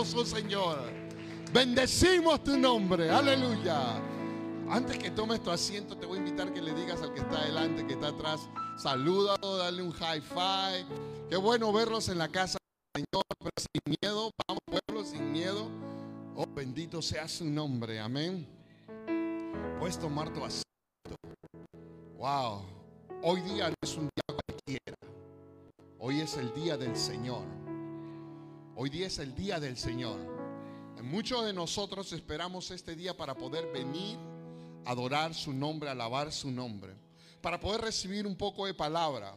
alabamos, oh Señor. Bendecimos tu nombre. Aleluya. Antes que tomes tu asiento, te voy a invitar que le digas al que está adelante, que está atrás, salúdalo, dale un high five. Qué bueno verlos en la casa del Señor, pero sin miedo. Vamos, pueblo, sin miedo. Oh, bendito sea su nombre. Amén. Puedes tomar tu asiento. Wow. Hoy día no es un día cualquiera. Hoy es el día del Señor. Hoy día es el día del Señor. Muchos de nosotros esperamos este día para poder venir, adorar su nombre, alabar su nombre, para poder recibir un poco de palabra.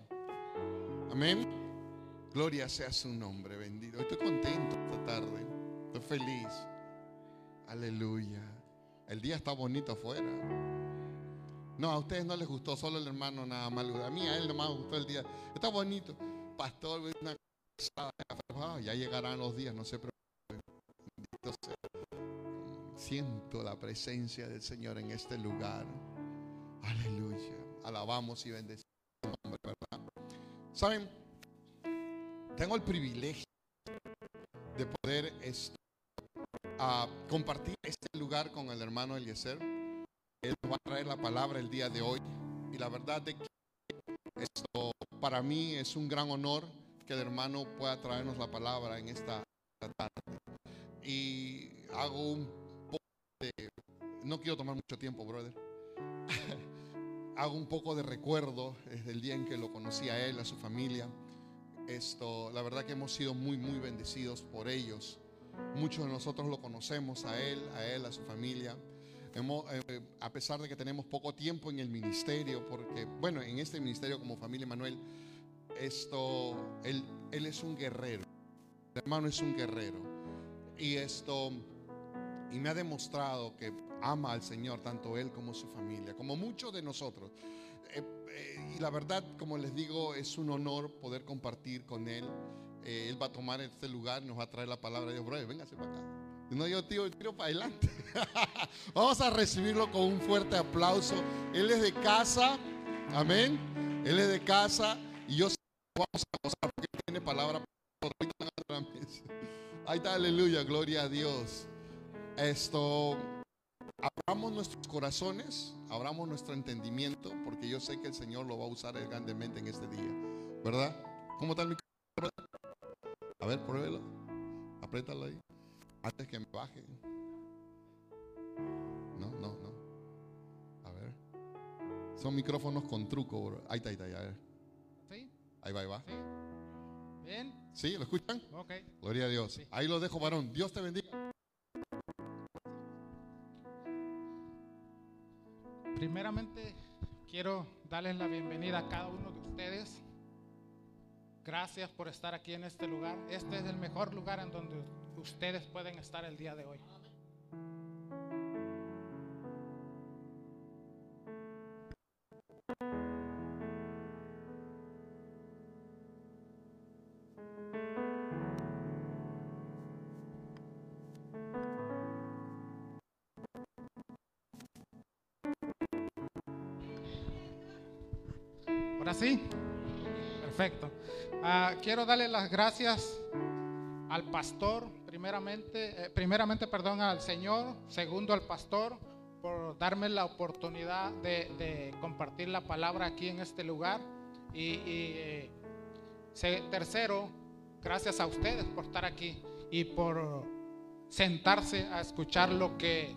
Amén. Gloria sea su nombre, bendito. Estoy contento esta tarde. Estoy feliz. Aleluya. El día está bonito afuera. No, a ustedes no les gustó, solo el hermano nada más. A mí, a él nomás gustó el día. Está bonito. Pastor, una cosa, ya llegarán los días, no se preocupen. Siento la presencia del Señor en este lugar. Aleluya. Alabamos y bendecimos ¿verdad? Saben, tengo el privilegio de poder esto, a compartir este lugar con el hermano Eliezer. Él va a traer la palabra el día de hoy. Y la verdad de que esto para mí es un gran honor que el hermano pueda traernos la palabra en esta tarde. Y hago un poco de... No quiero tomar mucho tiempo, brother. hago un poco de recuerdo desde el día en que lo conocí a él, a su familia. Esto, la verdad que hemos sido muy, muy bendecidos por ellos. Muchos de nosotros lo conocemos a él, a él, a su familia. Hemos, eh, a pesar de que tenemos poco tiempo en el ministerio, porque, bueno, en este ministerio como familia Manuel, esto, él, él es un guerrero. El hermano es un guerrero. Y esto, y me ha demostrado que ama al Señor, tanto él como su familia, como muchos de nosotros. Eh, eh, y la verdad, como les digo, es un honor poder compartir con él. Eh, él va a tomar este lugar, nos va a traer la palabra de Dios. Brother, véngase para acá. No, yo tiro, tiro para adelante. Vamos a recibirlo con un fuerte aplauso. Él es de casa. Amén. Él es de casa. Y yo vamos a gozar porque tiene palabra. Ahí está, aleluya. Gloria a Dios. Esto. Abramos nuestros corazones, abramos nuestro entendimiento, porque yo sé que el Señor lo va a usar grandemente en este día. ¿Verdad? ¿Cómo está el micrófono? A ver, pruébelo. Apriétalo ahí. Antes que me baje. No, no, no. A ver. Son micrófonos con truco, bro. Ahí está, ahí está, ahí, a. Ahí va, ahí va. ¿Sí? ¿Bien? ¿Sí? ¿Lo escuchan? Ok. Gloria a Dios. Sí. Ahí lo dejo, varón. Dios te bendiga. Primeramente, quiero darles la bienvenida a cada uno de ustedes. Gracias por estar aquí en este lugar. Este es el mejor lugar en donde ustedes pueden estar el día de hoy. Ah, quiero darle las gracias al pastor, primeramente, eh, primeramente, perdón, al Señor, segundo al pastor, por darme la oportunidad de, compartir la palabra aquí en este lugar. Y, eh, tercero, gracias a ustedes por estar aquí y por sentarse a escuchar lo que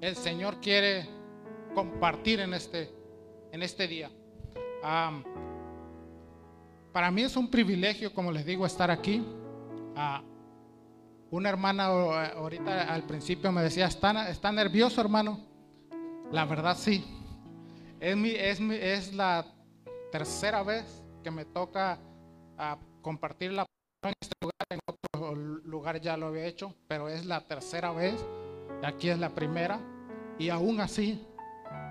el Señor quiere compartir en este, en este día. Am, para mí es un privilegio, como les digo, estar aquí. Ah, una hermana ahorita al principio me decía, ¿está, nervioso, hermano? La verdad sí. Es, la tercera vez que me toca ah, compartir la en este lugar. En otro lugar ya lo había hecho, pero es la tercera vez. Aquí es la primera. Y aún así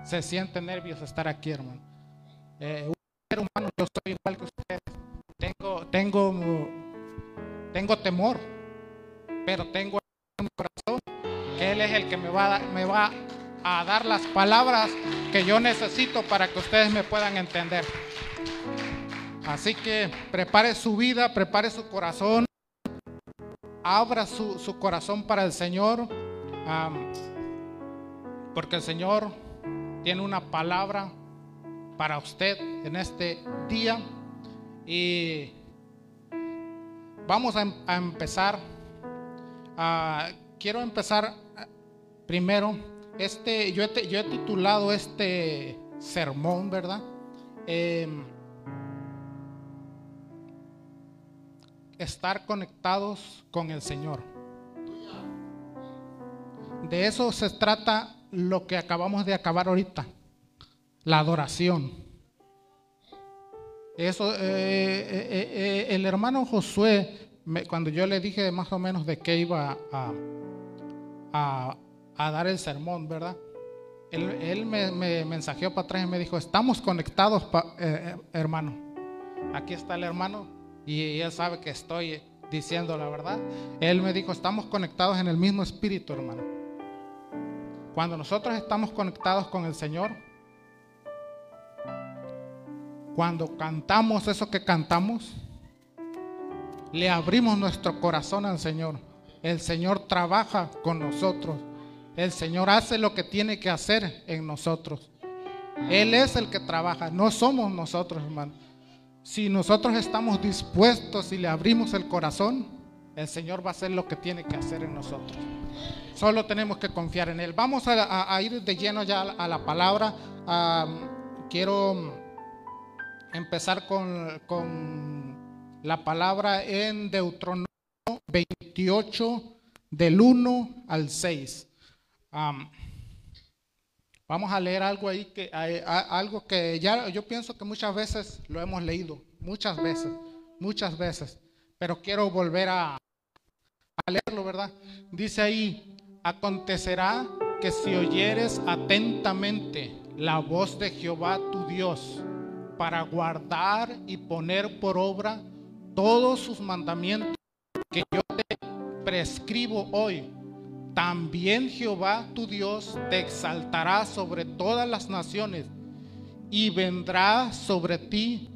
se siente nervios estar aquí, hermano. Eh, un ser humano, yo soy igual que ustedes. Tengo, tengo, tengo temor, pero tengo en mi corazón que Él es el que me va, me va a dar las palabras que yo necesito para que ustedes me puedan entender. Así que prepare su vida, prepare su corazón abra su, su corazón para el Señor, porque el Señor tiene una palabra para usted en este día y vamos a, em- empezar. Quiero empezar primero. Este, yo, he, yo he titulado este sermón, ¿verdad? Em, estar conectados con el Señor. De eso se trata lo que acabamos de acabar ahorita, la adoración. Eso, eh, eh, eh, el hermano Josué, cuando yo le dije más o menos de qué iba a, a- dar el sermón, ¿verdad? Él, él me, me mensajeó para atrás y me dijo, estamos conectados, hermano. Aquí está el hermano y él sabe que estoy diciendo la verdad. Él me dijo, estamos conectados en el mismo espíritu, hermano. Cuando nosotros estamos conectados con el Señor, cuando cantamos eso que cantamos, le abrimos nuestro corazón al Señor. El Señor trabaja con nosotros. El Señor hace lo que tiene que hacer en nosotros. Él es el que trabaja, no somos nosotros, hermano. Si nosotros estamos dispuestos y le abrimos el corazón, el Señor va a hacer lo que tiene que hacer en nosotros. Solo tenemos que confiar en Él. Vamos a, ir de lleno ya a la, palabra. Am, quiero empezar con, con la palabra en Deuteronomio 28, del 1 al 6. Am, vamos a leer algo ahí que hay- algo que ya yo pienso que muchas veces lo hemos leído, muchas veces, muchas veces, pero quiero volver a, a leerlo, ¿verdad? Dice ahí, acontecerá que si oyeres atentamente la voz de Jehová tu Dios para guardar y poner por obra todos sus mandamientos que yo te prescribo hoy, también Jehová tu Dios te exaltará sobre todas las naciones y vendrá sobre ti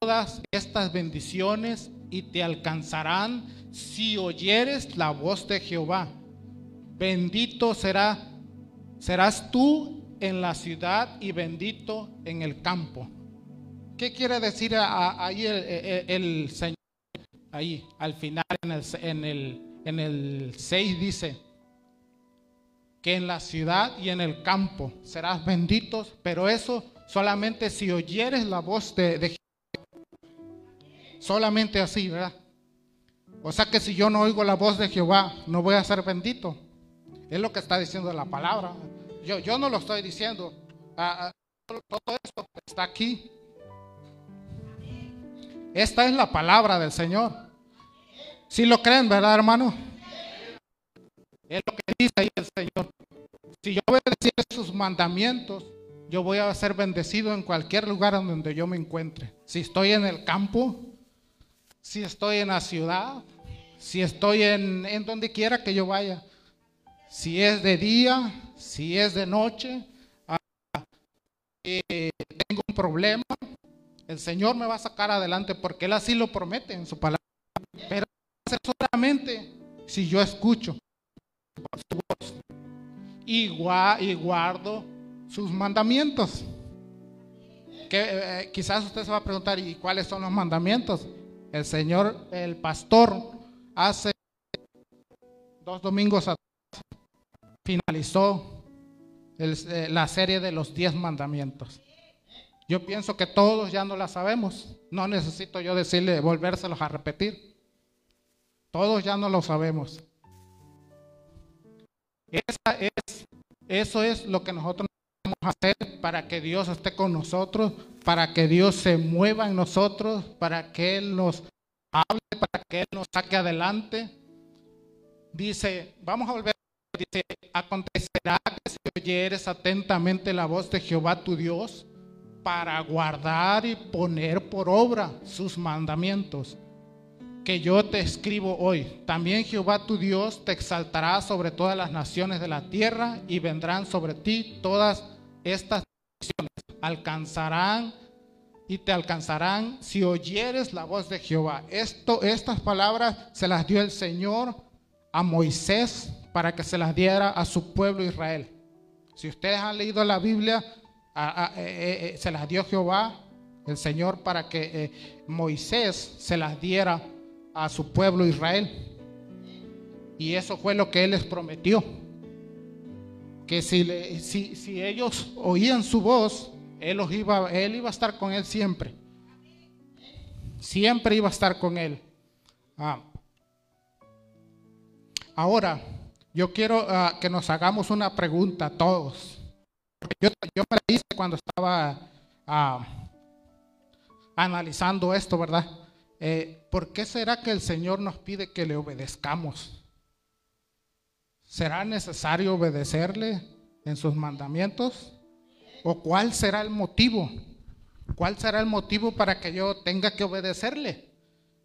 todas estas bendiciones y te alcanzarán si oyeres la voz de Jehová. Bendito será, serás tú en la ciudad y bendito en el campo. ¿Qué quiere decir ahí el, el- el Señor? Ahí, al final, en el, en el, en el 6 dice que en la ciudad y en el campo serás benditos, pero eso solamente si oyeres la voz de, de Solamente así, ¿verdad? O sea que si yo no oigo la voz de Jehová, no voy a ser bendito. Es lo que está diciendo la palabra. Yo, yo no lo estoy diciendo. Ah, ah, todo esto está aquí. Esta es la palabra del Señor. Si lo creen, ¿verdad, hermano? Es lo que dice ahí el Señor. Si yo obedeciere sus mandamientos, yo voy a ser bendecido en cualquier lugar donde yo me encuentre. Si estoy en el campo, si estoy en la ciudad, si estoy en, en donde quiera que yo vaya, si es de día, si es de noche, ah, eh, tengo un problema, el Señor me va a sacar adelante porque Él así lo promete en su palabra. Pero solamente si yo escucho su voz y, gua- y guardo sus mandamientos. Que eh, quizás usted se va a preguntar, ¿y cuáles son los mandamientos? El Señor, el pastor, hace dos domingos atrás finalizó eh, la serie de los diez mandamientos. Yo pienso que todos ya no la sabemos. No necesito yo decirle, volvérselos a repetir. Todos ya no lo sabemos. Esa es, eso es lo que nosotros necesitamos hacer para que Dios esté con nosotros, para que Dios se mueva en nosotros, para que Él nos hable, para que Él nos saque adelante. Dice, vamos a volver, dice, acontecerá que si oyeres atentamente la voz de Jehová tu Dios, para guardar y poner por obra sus mandamientos que yo te escribo hoy. También Jehová tu Dios te exaltará sobre todas las naciones de la tierra y vendrán sobre ti todas estas naciones. Alcanzarán y te alcanzarán si oyeres la voz de Jehová. Esto, estas palabras se las dio el Señor a Moisés para que se las diera a su pueblo Israel. Si ustedes han leído la Biblia, eh, eh, eh, se las dio Jehová, el Señor, para que Moisés se las diera a su pueblo Israel. Y eso fue lo que Él les prometió. Que si, si, si ellos oían su voz, él, iba, él iba a estar con él siempre. Siempre iba a estar con él. Ah. Ahora, yo quiero ah, que nos hagamos una pregunta todos. Yo, yo me la hice cuando estaba ah, analizando esto, ¿verdad? Eh, ¿Por qué será que el Señor nos pide que le obedezcamos? ¿Será necesario obedecerle en sus mandamientos? ¿O cuál será el motivo? ¿Cuál será el motivo para que yo tenga que obedecerle?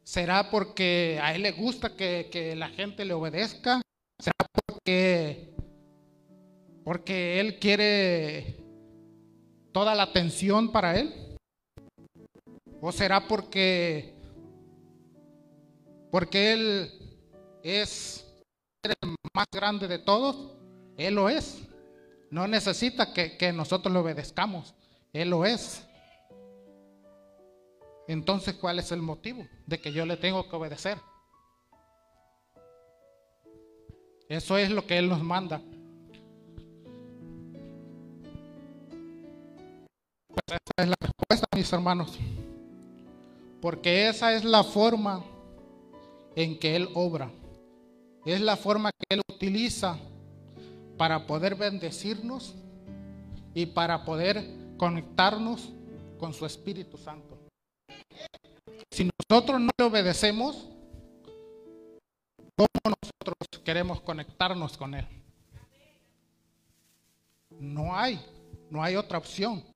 ¿Será porque a él le gusta que, la gente le obedezca? ¿Será porque, porque él quiere toda la atención para él? ¿O será porque, porque él es el más grande de todos? Él lo es. No necesita que, nosotros lo obedezcamos. Él lo es. Entonces, ¿cuál es el motivo de que yo le tengo que obedecer? Eso es lo que Él nos manda. Es la respuesta, mis hermanos. Porque esa es la forma en que Él obra. Es la forma que Él utiliza para poder bendecirnos y para poder conectarnos con su Espíritu Santo. Si nosotros no le obedecemos, ¿cómo nosotros queremos conectarnos con Él? No hay, no hay otra opción.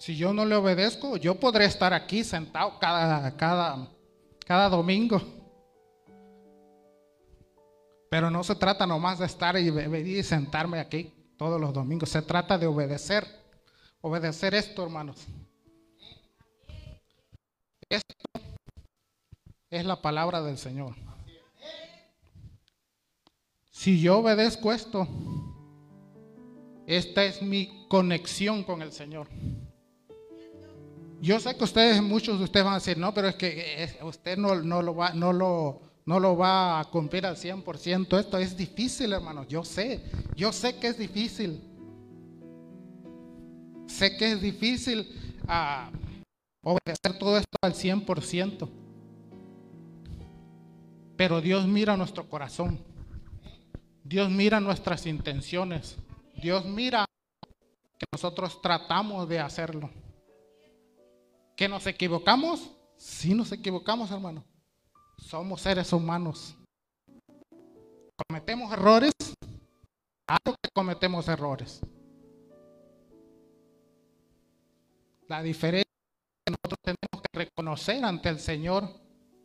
Si yo no le obedezco, yo podré estar aquí sentado cada, cada, cada domingo pero no se trata nomás de estar y y sentarme aquí todos los domingos. Se trata de obedecer. Obedecer esto, hermanos. Esto es la palabra del Señor. Si yo obedezco esto, esta es mi conexión con el Señor. Yo sé que ustedes, muchos de ustedes van a decir, no, pero es que usted no, no lo va, no lo no lo va a cumplir al 100%. Esto es difícil, hermanos. Yo sé, yo sé que es difícil. Sé que es difícil ah, obedecer todo esto al 100%. Pero Dios mira nuestro corazón. Dios mira nuestras intenciones. Dios mira que nosotros tratamos de hacerlo. ¿Que nos equivocamos? Sí nos equivocamos, hermano. Somos seres humanos. ¿Cometemos errores? Claro que cometemos errores. La diferencia es que nosotros tenemos que reconocer ante el Señor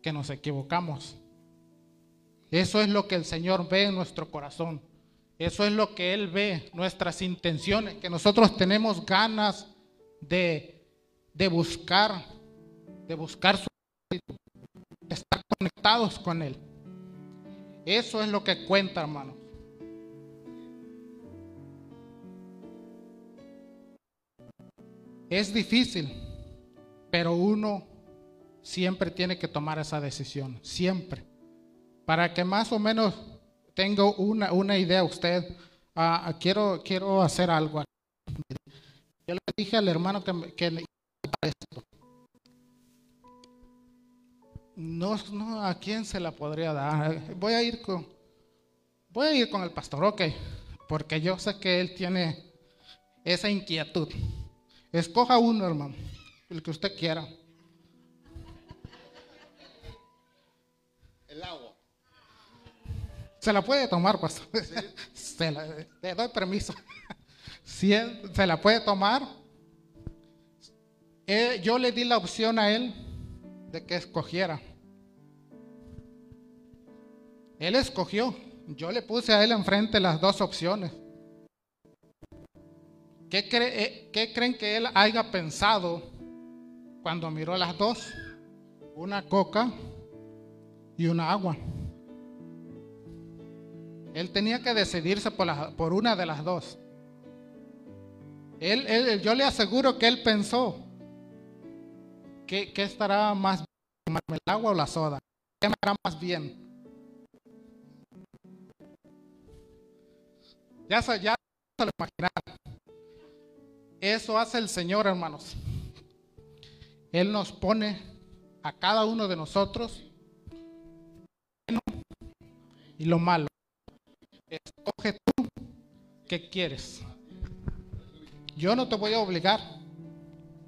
que nos equivocamos. Eso es lo que el Señor ve en nuestro corazón. Eso es lo que Él ve, nuestras intenciones, que nosotros tenemos ganas de, de buscar, de buscar su espíritu estar conectados con Él. Eso es lo que cuenta, hermano. Es difícil, pero uno siempre tiene que tomar esa decisión, siempre. Para que más o menos tenga una, una idea usted, ah, quiero, quiero hacer algo. Yo le dije al hermano que, que esto. No, no, ¿a quién se la podría dar? Voy a ir con, voy a ir con el pastor, ok, porque yo sé que él tiene esa inquietud. Escoja uno, hermano, el que usted quiera. El agua. Se la puede tomar, pastor. Se la, le doy permiso. Si él se la puede tomar, yo le di la opción a él de que escogiera. Él escogió. Yo le puse a él enfrente las dos opciones. ¿Qué, eh, ¿Qué creen que él haya pensado cuando miró las dos? Una coca y una agua. Él tenía que decidirse por, una de las dos. Yo le aseguro que él pensó que, estará más bien, el agua o la soda. ¿Qué me hará más bien? Ya, ya se lo imaginar. Eso hace el Señor, hermanos. Él nos pone a cada uno de nosotros y lo malo. Escoge tú qué quieres. Yo no te voy a obligar.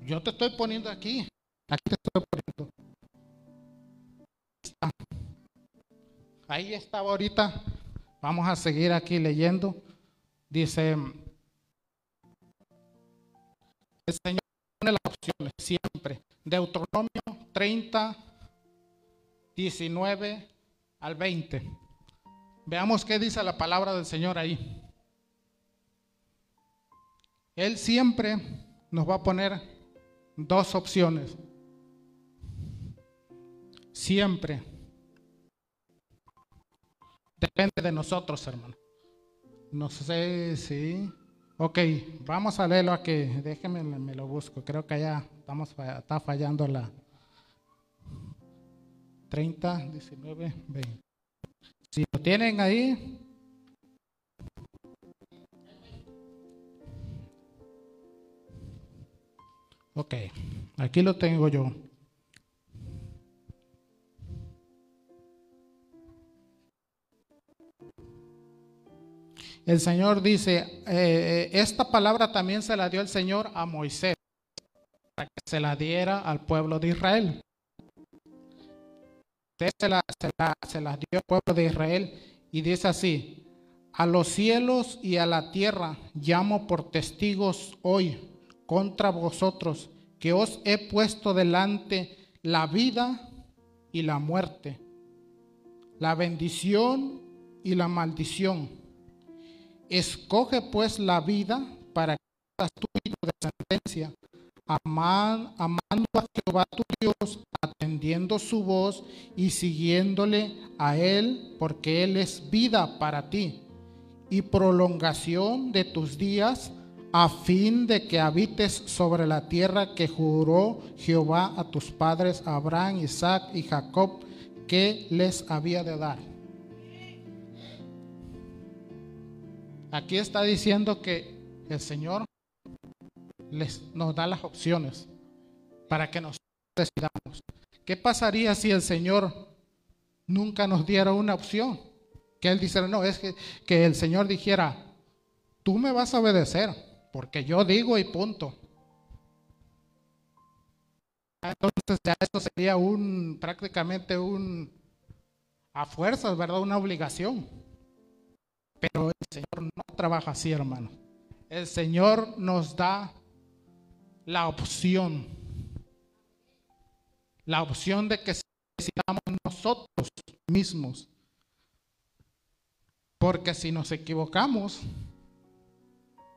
Yo te estoy poniendo aquí. Aquí te estoy poniendo. Ahí estaba ahorita. Vamos a seguir aquí leyendo. Dice, el Señor pone las opciones siempre. Deuteronomio 30, 19 al 20. Veamos qué dice la palabra del Señor ahí. Él siempre nos va a poner dos opciones. Siempre. Depende de nosotros, hermano. No sé si... Ok, vamos a leerlo aquí. Déjenme, me lo busco. Creo que ya estamos, está fallando la 30, 19, 20. Si lo tienen ahí. Ok, aquí lo tengo yo. El Señor dice, eh, eh, esta palabra también se la dio el Señor a Moisés, para que se la diera al pueblo de Israel se las se la, dio al pueblo de Israel y dice así, a los cielos y a la tierra llamo por testigos hoy contra vosotros, que os he puesto delante la vida y la muerte, la bendición y la maldición. Escoge pues la vida para que seas tu de sentencia amando a Jehová tu Dios, atendiendo su voz y siguiéndole a Él, porque Él es vida para ti y prolongación de tus días, a fin de que habites sobre la tierra que juró Jehová a tus padres, Abraham, Isaac y Jacob, que les había de dar. Aquí está diciendo que el Señor les, nos da las opciones para que nos decidamos. ¿Qué pasaría si el Señor nunca nos diera una opción? Que Él dijera, no, es que, que el Señor dijera, tú me vas a obedecer, porque yo digo y punto. Entonces ya eso sería un prácticamente un a fuerzas, ¿verdad? Una obligación. Pero Señor no trabaja así, hermano. El Señor nos da la opción. La opción de que decidamos nosotros mismos. Porque si nos equivocamos,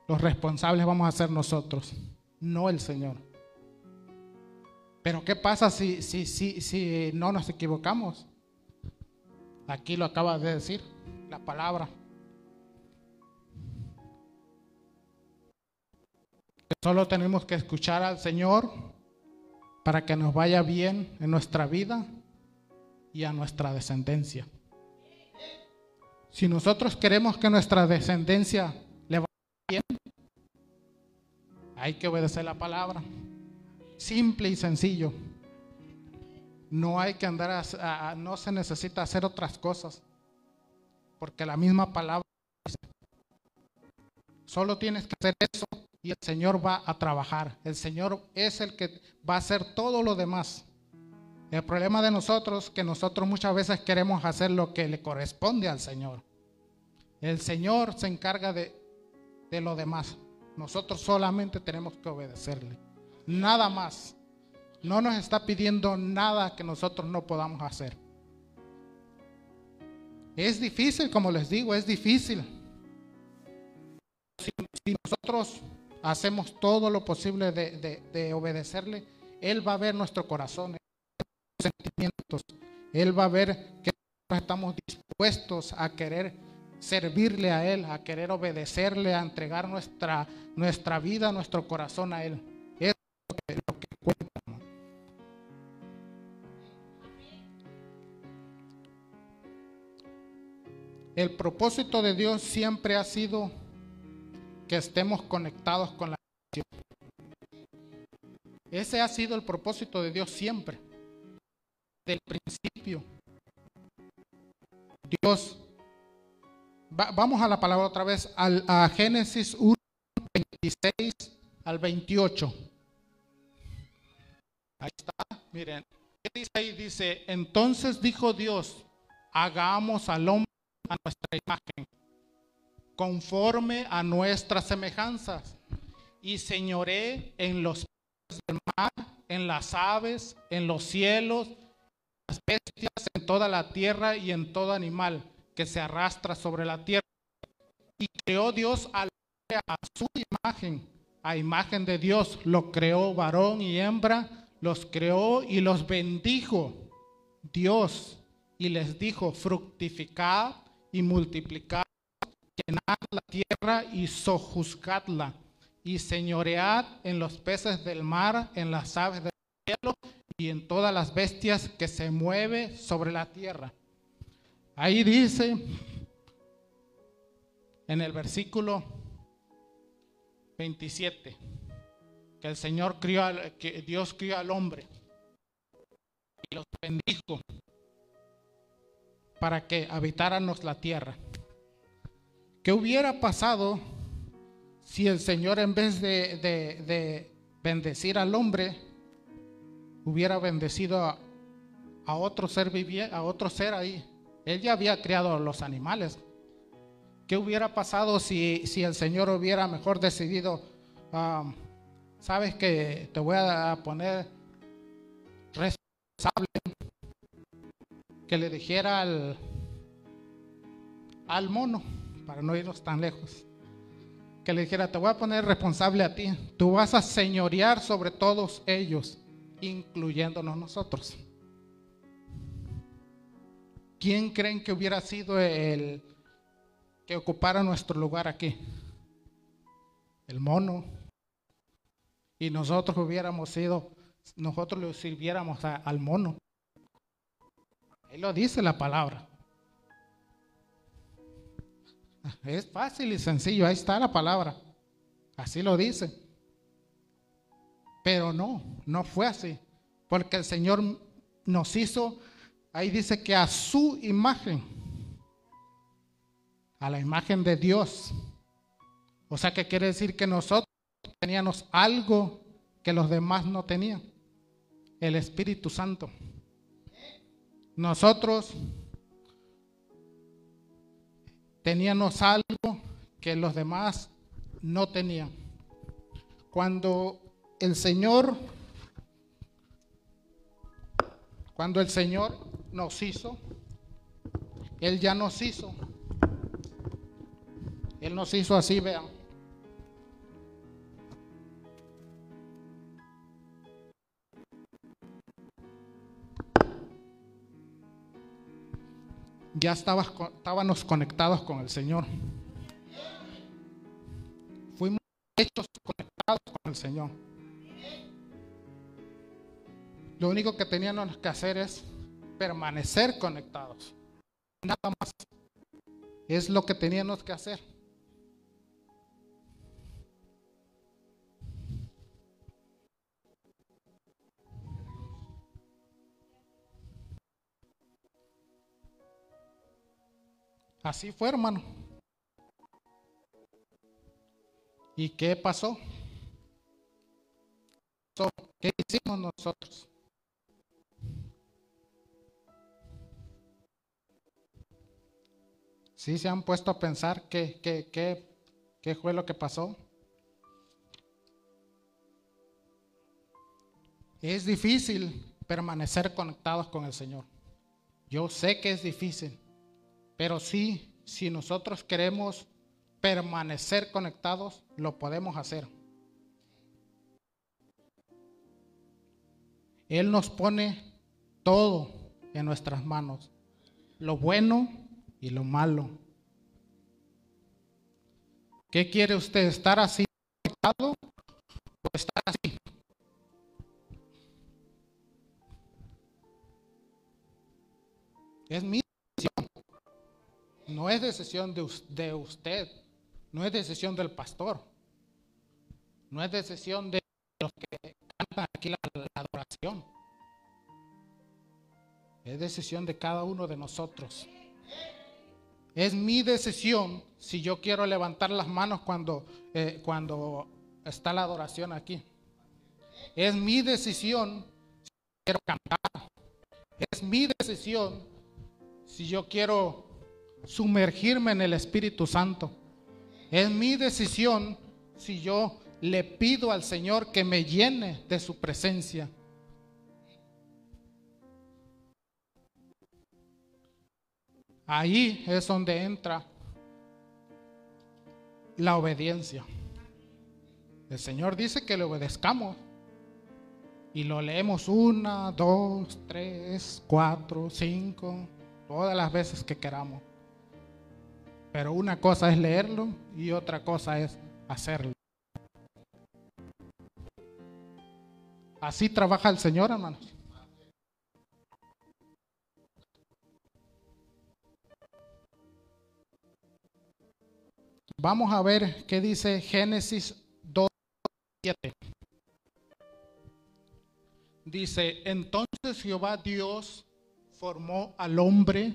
los responsables vamos a ser nosotros, no el Señor. Pero ¿qué pasa si, si, si, si no nos equivocamos? Aquí lo acaba de decir la palabra. Solo tenemos que escuchar al Señor para que nos vaya bien en nuestra vida y a nuestra descendencia. Si nosotros queremos que nuestra descendencia le vaya bien, hay que obedecer la palabra. Simple y sencillo. No hay que andar, a, no se necesita hacer otras cosas, porque la misma palabra Solo tienes que hacer eso y el Señor va a trabajar. El Señor es el que va a hacer todo lo demás. El problema de nosotros es que nosotros muchas veces queremos hacer lo que le corresponde al Señor. El Señor se encarga de, de lo demás. Nosotros solamente tenemos que obedecerle. Nada más. No nos está pidiendo nada que nosotros no podamos hacer. Es difícil, como les digo, es difícil. Si, si nosotros hacemos todo lo posible de, de obedecerle, Él va a ver nuestro corazón, sentimientos. Él va a ver que estamos dispuestos a querer servirle a Él, a querer obedecerle, a entregar nuestra, nuestra vida, nuestro corazón a Él. Es lo que, cuenta. El propósito de Dios siempre ha sido que estemos conectados con la Ese ha sido el propósito de Dios siempre del principio. Dios, vamos a la palabra otra vez, al, a Génesis 1, 26 al 28. Ahí está, miren. ¿Qué dice ahí? Dice, entonces dijo Dios, hagamos al hombre a nuestra imagen, conforme a nuestras semejanzas, y señoré en los peces del mar, en las aves, en los cielos, las bestias, en toda la tierra y en todo animal que se arrastra sobre la tierra. Y creó Dios al hombre a su imagen, a imagen de Dios, lo creó varón y hembra, los creó y los bendijo Dios y les dijo, fructificad y multiplicad, llenad la tierra y sojuzgadla, y señoread en los peces del mar, en las aves del cielo y en todas las bestias que se mueve sobre la tierra. Ahí dice en el versículo 27 que el Señor crió que Dios crió al hombre y los bendijo para que habitáramos la tierra. ¿Qué hubiera pasado si el Señor en vez de, de bendecir al hombre hubiera bendecido a, otro ser viviente, a otro ser ahí. Él ya había creado los animales. ¿Qué hubiera pasado si, si el Señor hubiera mejor decidido, um, sabes que te voy a poner responsable, que le dijera al, al mono, para no irnos tan lejos, que le dijera, te voy a poner responsable a ti, tú vas a señorear sobre todos ellos incluyéndonos nosotros. ¿Quién creen que hubiera sido el que ocupara nuestro lugar aquí? El mono. Y nosotros hubiéramos sido, nosotros le sirviéramos al mono. Ahí lo dice la palabra. Es fácil y sencillo, ahí está la palabra. Así lo dice. Pero no, no fue así. Porque el Señor nos hizo, ahí dice que a su imagen, a la imagen de Dios. O sea que quiere decir que nosotros teníamos algo que los demás no tenían. El Espíritu Santo. Nosotros teníamos algo que los demás no tenían. Cuando el Señor, cuando el Señor nos hizo, Él ya nos hizo. Él nos hizo así, vean. Ya estábamos conectados con el Señor. Fuimos hechos conectados con el Señor. Lo único que teníamos que hacer es permanecer conectados. Nada más. Es lo que teníamos que hacer. Así fue, hermano. ¿Y qué pasó? ¿Qué hicimos nosotros? ¿Sí se han puesto a pensar qué, qué, qué, qué fue lo que pasó? Es difícil permanecer conectados con el Señor. Yo sé que es difícil, pero sí, si nosotros queremos permanecer conectados, lo podemos hacer. Él nos pone todo en nuestras manos, lo bueno y lo malo. ¿Qué quiere usted? ¿Estar así conectado o estar así? Es mío. No es decisión de, usted. No es decisión del pastor. No es decisión de los que cantan aquí la adoración. Es decisión de cada uno de nosotros. Es mi decisión si yo quiero levantar las manos cuando, eh, cuando está la adoración aquí. Es mi decisión si quiero cantar. Es mi decisión si yo quiero sumergirme en el Espíritu Santo. Es mi decisión si yo le pido al Señor que me llene de su presencia. Ahí es donde entra la obediencia. El Señor dice que le obedezcamos. Y lo leemos una, dos, tres, cuatro, cinco, todas las veces que queramos. Pero una cosa es leerlo y otra cosa es hacerlo. Así trabaja el Señor, hermanos. Vamos a ver qué dice Génesis 2, 7. Dice, entonces Jehová Dios formó al hombre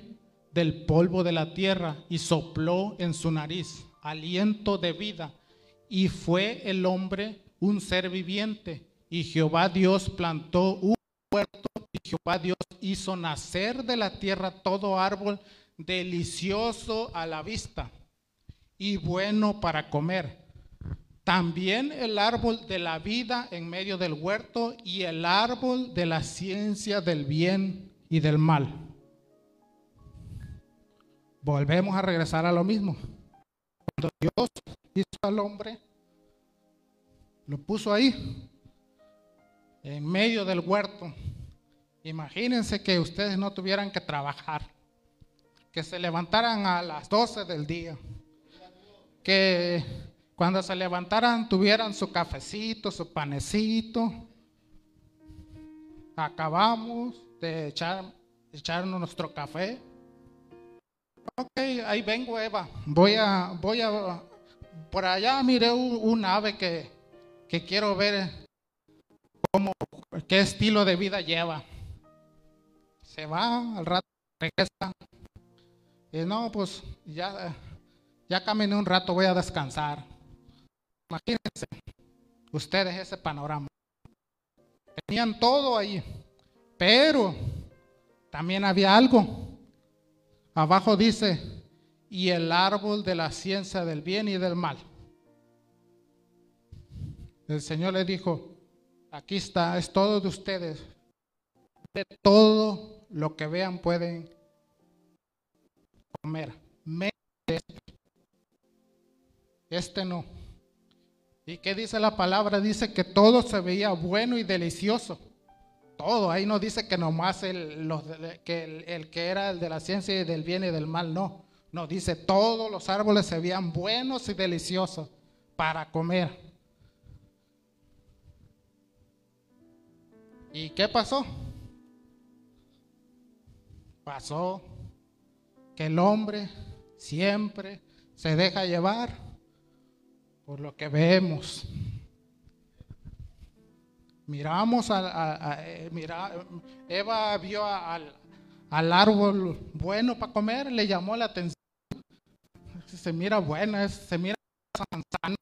del polvo de la tierra y sopló en su nariz aliento de vida. Y fue el hombre un ser viviente. Y Jehová Dios plantó un huerto y Jehová Dios hizo nacer de la tierra todo árbol delicioso a la vista y bueno para comer. También el árbol de la vida en medio del huerto y el árbol de la ciencia del bien y del mal. Volvemos a regresar a lo mismo. Cuando Dios hizo al hombre, lo puso ahí, en medio del huerto. Imagínense que ustedes no tuvieran que trabajar, que se levantaran a las 12 del día que cuando se levantaran tuvieran su cafecito, su panecito. Acabamos de echar, echarnos nuestro café. Ok, ahí vengo Eva. Voy a, voy a, por allá miré un, ave que, que quiero ver cómo, qué estilo de vida lleva. Se va, al rato regresa. Y no, pues ya ya caminé un rato, voy a descansar. Imagínense ustedes ese panorama. Tenían todo ahí, pero también había algo. Abajo dice, y el árbol de la ciencia del bien y del mal. El Señor le dijo, aquí está, es todo de ustedes. De todo lo que vean pueden comer. Este no. ¿Y qué dice la palabra? Dice que todo se veía bueno y delicioso. Todo. Ahí no dice que nomás el, que el, que era el de la ciencia y del bien y del mal, no. No, dice todos los árboles se veían buenos y deliciosos para comer. ¿Y qué pasó? Pasó que el hombre siempre se deja llevar por lo que vemos. Miramos a, eh, mira, Eva vio al, al, árbol bueno para comer, le llamó la atención. Se mira buena, se mira manzana,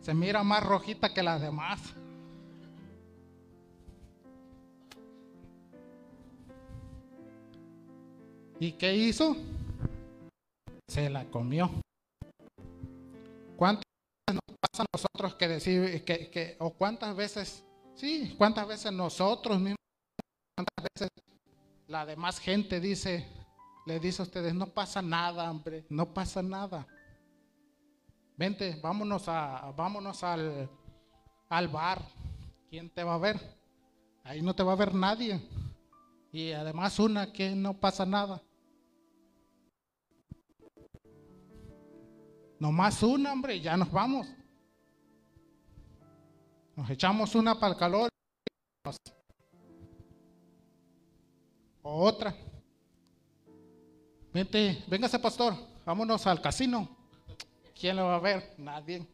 se mira más rojita que las demás. ¿Y qué hizo? Se la comió. ¿Cuánto nos pasa a nosotros que decir, que, o cuántas veces, sí, cuántas veces nosotros mismos, cuántas veces la demás gente dice, le dice a ustedes, no pasa nada, hombre, no pasa nada. Vente, vámonos a, vámonos al, al bar. ¿Quién te va a ver? Ahí no te va a ver nadie. Y además una que no pasa nada. Nomás una, hombre, ya nos vamos. Nos echamos una para el calor. O otra. Vente, véngase pastor, vámonos al casino. ¿Quién lo va a ver? Nadie.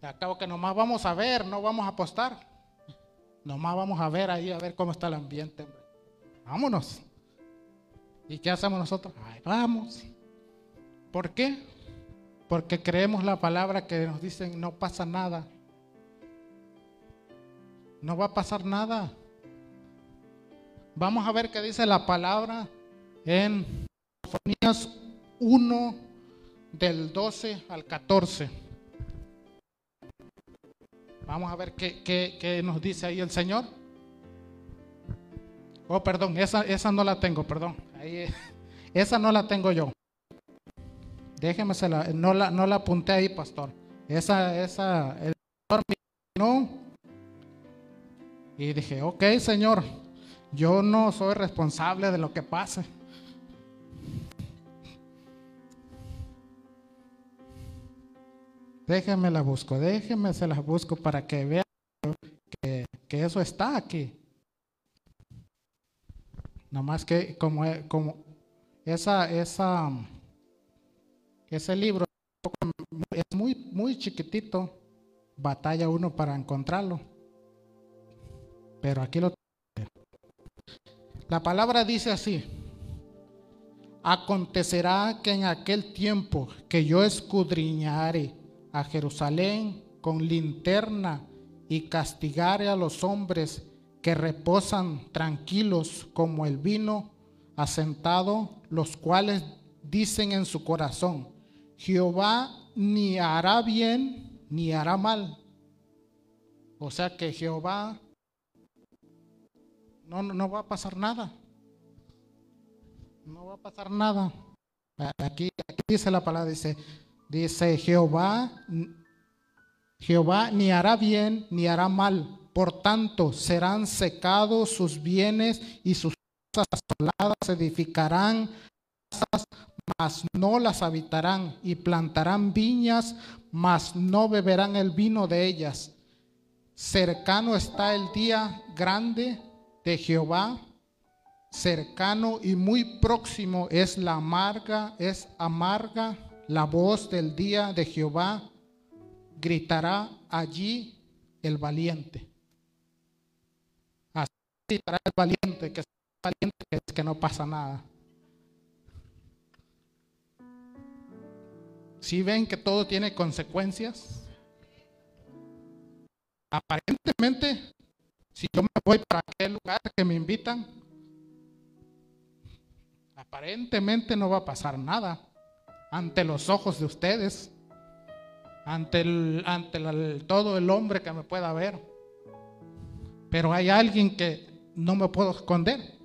Acabo que nomás vamos a ver, no vamos a apostar. Nomás vamos a ver ahí, a ver cómo está el ambiente. Vámonos. ¿Y qué hacemos nosotros? Ay, vamos. ¿Por qué? Porque creemos la palabra que nos dicen no pasa nada. No va a pasar nada. Vamos a ver qué dice la palabra en Sofonías 1 del 12 al 14. Vamos a ver qué, nos dice ahí el Señor. Oh, perdón, esa, esa no la tengo, perdón. esa no la tengo yo. Déjeme, no, la, no la apunté ahí, pastor. Esa, esa, el Señor no. Y dije, ok, Señor, yo no soy responsable de lo que pase. Déjenme la busco, déjenme se las busco para que vean que, eso está aquí. Nomás que como, como esa, esa, ese libro es muy, muy chiquitito, batalla uno para encontrarlo. Pero aquí lo La palabra dice así: Acontecerá que en aquel tiempo que yo escudriñare a Jerusalén con linterna y castigare a los hombres que reposan tranquilos como el vino asentado, los cuales dicen en su corazón, Jehová ni hará bien ni hará mal. O sea que Jehová no, no va a pasar nada. No va a pasar nada. Aquí, aquí dice la palabra, dice, Dice Jehová, Jehová ni hará bien ni hará mal. Por tanto, serán secados sus bienes y sus casas asoladas edificarán casas, mas no las habitarán, y plantarán viñas, mas no beberán el vino de ellas. Cercano está el día grande de Jehová, cercano y muy próximo es la amarga, es amarga la voz del día de Jehová gritará allí el valiente. Así gritará el valiente, que es valiente es que no pasa nada. Si ven que todo tiene consecuencias, aparentemente, si yo me voy para aquel lugar que me invitan, aparentemente no va a pasar nada ante los ojos de ustedes, ante, el, ante todo el hombre que me pueda ver. Pero hay alguien que no me puedo esconder,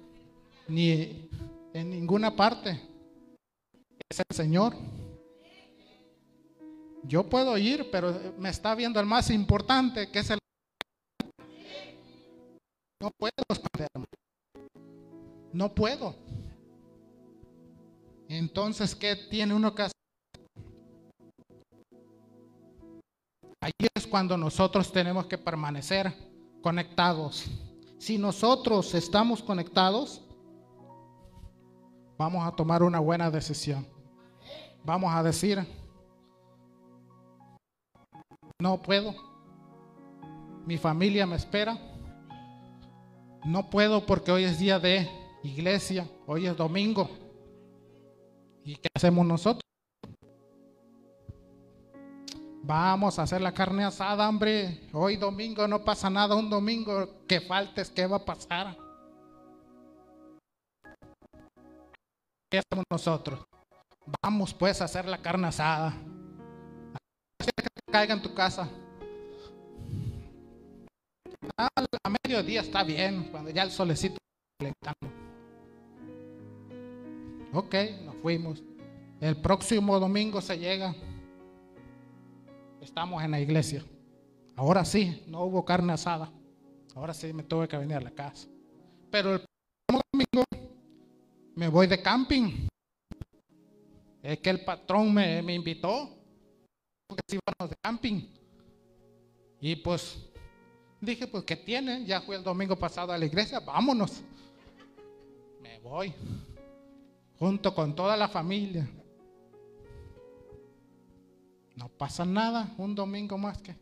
ni en ninguna parte. Es el Señor. Yo puedo ir, pero me está viendo el más importante, que es el... No puedo esconderme. No puedo. Entonces, ¿qué tiene uno que hacer? Ahí es cuando nosotros tenemos que permanecer conectados. Si nosotros estamos conectados, vamos a tomar una buena decisión. Vamos a decir, no puedo, mi familia me espera, no puedo porque hoy es día de iglesia, hoy es domingo. ¿Y qué hacemos nosotros? Vamos a hacer la carne asada, hombre. Hoy domingo no pasa nada, un domingo que faltes, ¿qué va a pasar? ¿Qué hacemos nosotros? Vamos pues a hacer la carne asada. Que caiga en tu casa. A mediodía está bien, cuando ya el solecito está Ok, nos fuimos. El próximo domingo se llega. Estamos en la iglesia. Ahora sí, no hubo carne asada. Ahora sí me tuve que venir a la casa. Pero el domingo me voy de camping. Es que el patrón me, invitó. Porque si íbamos de camping. Y pues dije, pues ¿qué tiene? Ya fui el domingo pasado a la iglesia, vámonos. Me voy. Junto con toda la familia. No pasa nada, un domingo más que.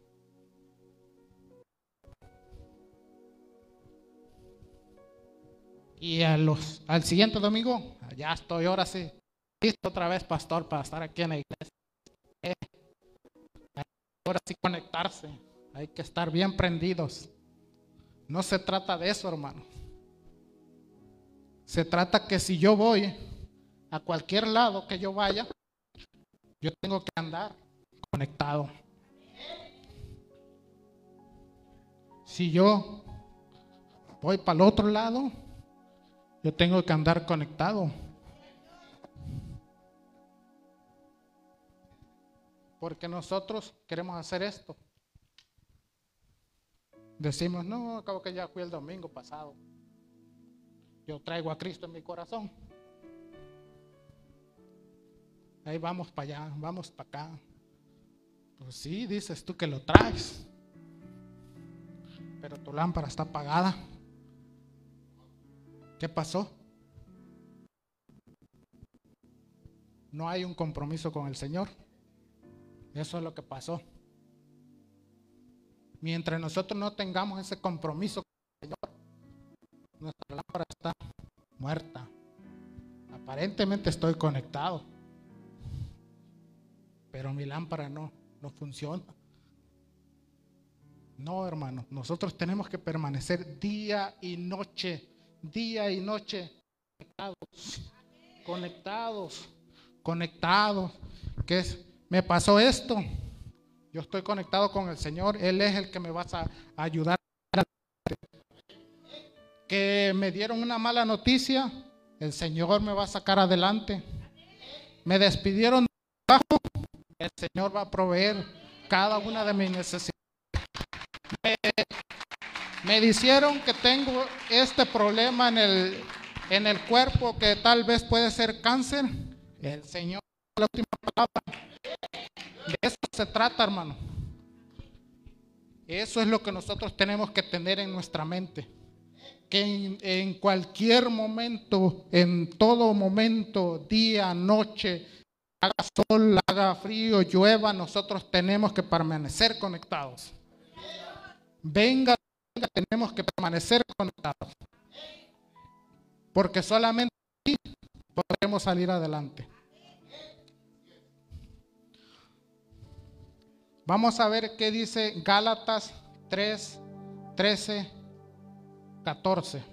Y a los, al siguiente domingo, ya estoy ahora sí, listo otra vez, pastor, para estar aquí en la iglesia. Eh, ahora sí conectarse, hay que estar bien prendidos. No se trata de eso, hermano. Se trata que si yo voy a cualquier lado que yo vaya, yo tengo que andar conectado. Si yo voy para el otro lado, yo tengo que andar conectado. Porque nosotros queremos hacer esto. Decimos, no, acabo que ya fui el domingo pasado. Yo traigo a Cristo en mi corazón. Ahí vamos para allá, vamos para acá. Pues sí, dices tú que lo traes. Pero tu lámpara está apagada. ¿Qué pasó? No hay un compromiso con el Señor. Eso es lo que pasó. Mientras nosotros no tengamos ese compromiso con el Señor, nuestra lámpara está muerta. Aparentemente estoy conectado, pero mi lámpara no, no funciona. No, hermano, nosotros tenemos que permanecer día y noche día y noche conectados, conectados, conectados. Que es, me pasó esto. Yo estoy conectado con el Señor. Él es el que me va a ayudar. Que me dieron una mala noticia. El Señor me va a sacar adelante. Me despidieron de trabajo. El Señor va a proveer cada una de mis necesidades. Me dijeron que tengo este problema en el, en el cuerpo que tal vez puede ser cáncer. El Señor, la última palabra. De eso se trata, hermano. Eso es lo que nosotros tenemos que tener en nuestra mente. Que en, cualquier momento, en todo momento, día, noche, haga sol, haga frío, llueva, nosotros tenemos que permanecer conectados. Venga tenemos que permanecer conectados. Porque solamente así podremos salir adelante. Vamos a ver qué dice Gálatas 3, 13, 14.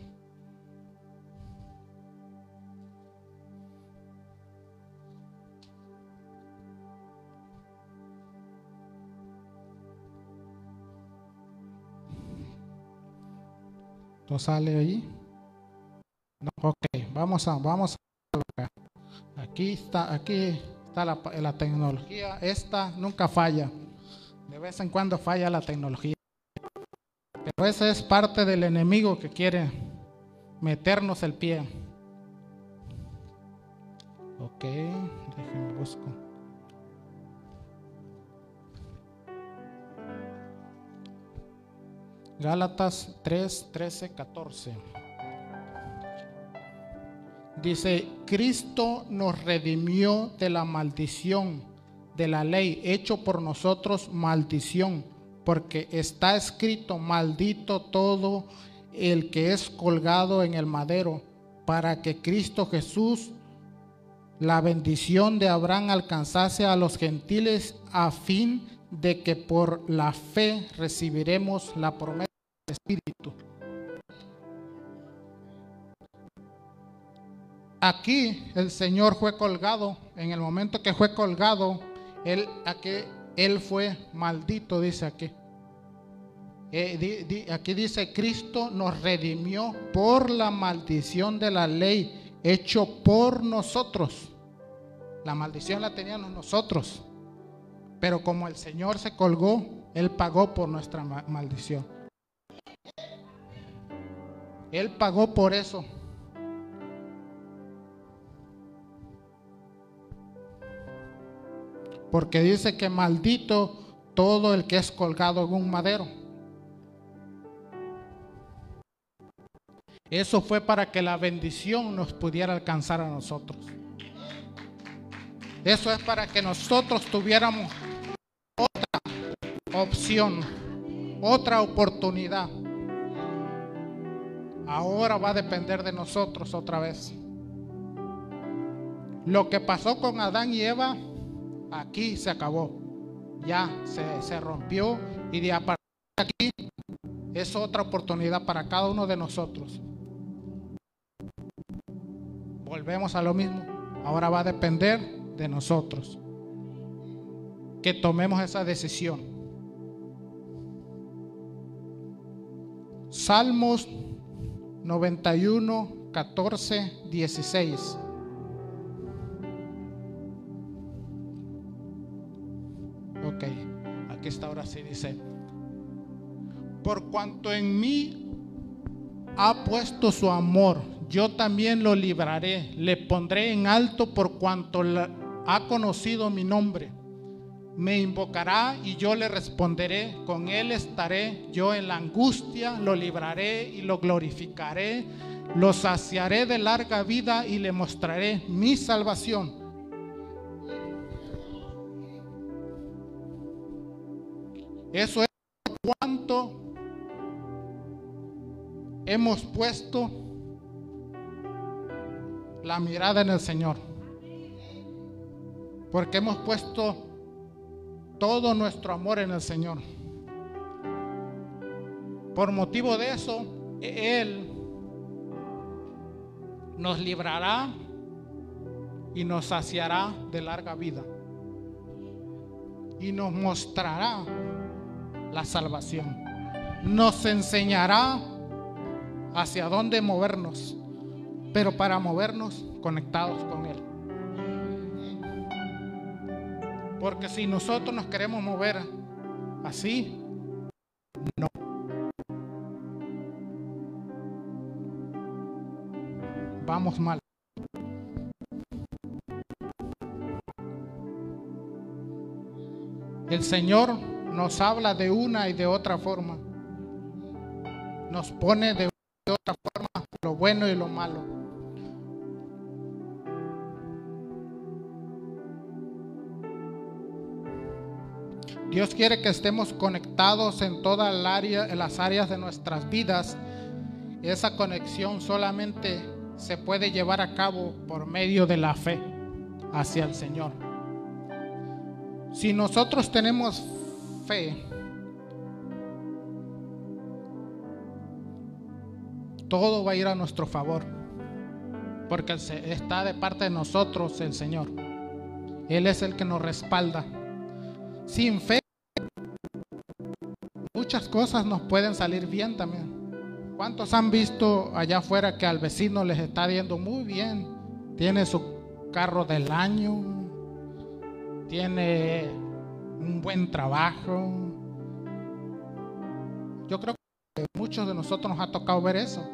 ¿No sale ahí? No, ok, vamos a, vamos a Aquí está, aquí está la, la tecnología. Esta nunca falla. De vez en cuando falla la tecnología. Pero esa es parte del enemigo que quiere meternos el pie. Ok, déjenme busco. Gálatas 3, 13, 14. Dice, Cristo nos redimió de la maldición de la ley, hecho por nosotros maldición, porque está escrito, maldito todo el que es colgado en el madero, para que Cristo Jesús, la bendición de Abraham, alcanzase a los gentiles a fin de que por la fe recibiremos la promesa Espíritu. Aquí el Señor fue colgado. En el momento que fue colgado, él, aquí, él fue maldito, dice aquí. Eh, aquí dice, Cristo nos redimió por la maldición de la ley, hecho por nosotros. La maldición la teníamos nosotros. Pero como el Señor se colgó, Él pagó por nuestra maldición. Él pagó por eso. Porque dice que maldito todo el que es colgado en un madero. Eso fue para que la bendición nos pudiera alcanzar a nosotros. Eso es para que nosotros tuviéramos otra opción, otra oportunidad. Ahora va a depender de nosotros otra vez. Lo que pasó con Adán y Eva, aquí se acabó. Ya se, rompió y de a partir de aquí es otra oportunidad para cada uno de nosotros. Volvemos a lo mismo. Ahora va a depender de nosotros que tomemos esa decisión. Salmos 91, 14, 16. Dice, por cuanto en mí ha puesto su amor, yo también lo libraré, le pondré en alto por cuanto ha conocido mi nombre. Me invocará y yo le responderé, con él estaré yo en la angustia, lo libraré y lo glorificaré, lo saciaré de larga vida y le mostraré mi salvación. Eso es cuanto hemos puesto la mirada en el Señor. Porque hemos puesto todo nuestro amor en el Señor. Por motivo de eso, Él nos librará y nos saciará de larga vida. Y nos mostrará la salvación. Nos enseñará hacia dónde movernos pero para movernos conectados con Él. Porque si nosotros nos queremos mover así, no. Vamos mal. El Señor nos habla de una y de otra forma. Nos pone de otra forma lo bueno y lo malo. Dios quiere que estemos conectados en todas las áreas de nuestras vidas. Esa conexión solamente se puede llevar a cabo por medio de la fe hacia el Señor. Si nosotros tenemos fe, todo va a ir a nuestro favor, porque está de parte de nosotros el Señor. Él es el que nos respalda. Sin fe, muchas cosas nos pueden salir bien también. ¿Cuántos han visto allá afuera que al vecino les está yendo muy bien? Tiene su carro del año, tiene un buen trabajo. Yo creo que muchos de nosotros nos ha tocado ver eso.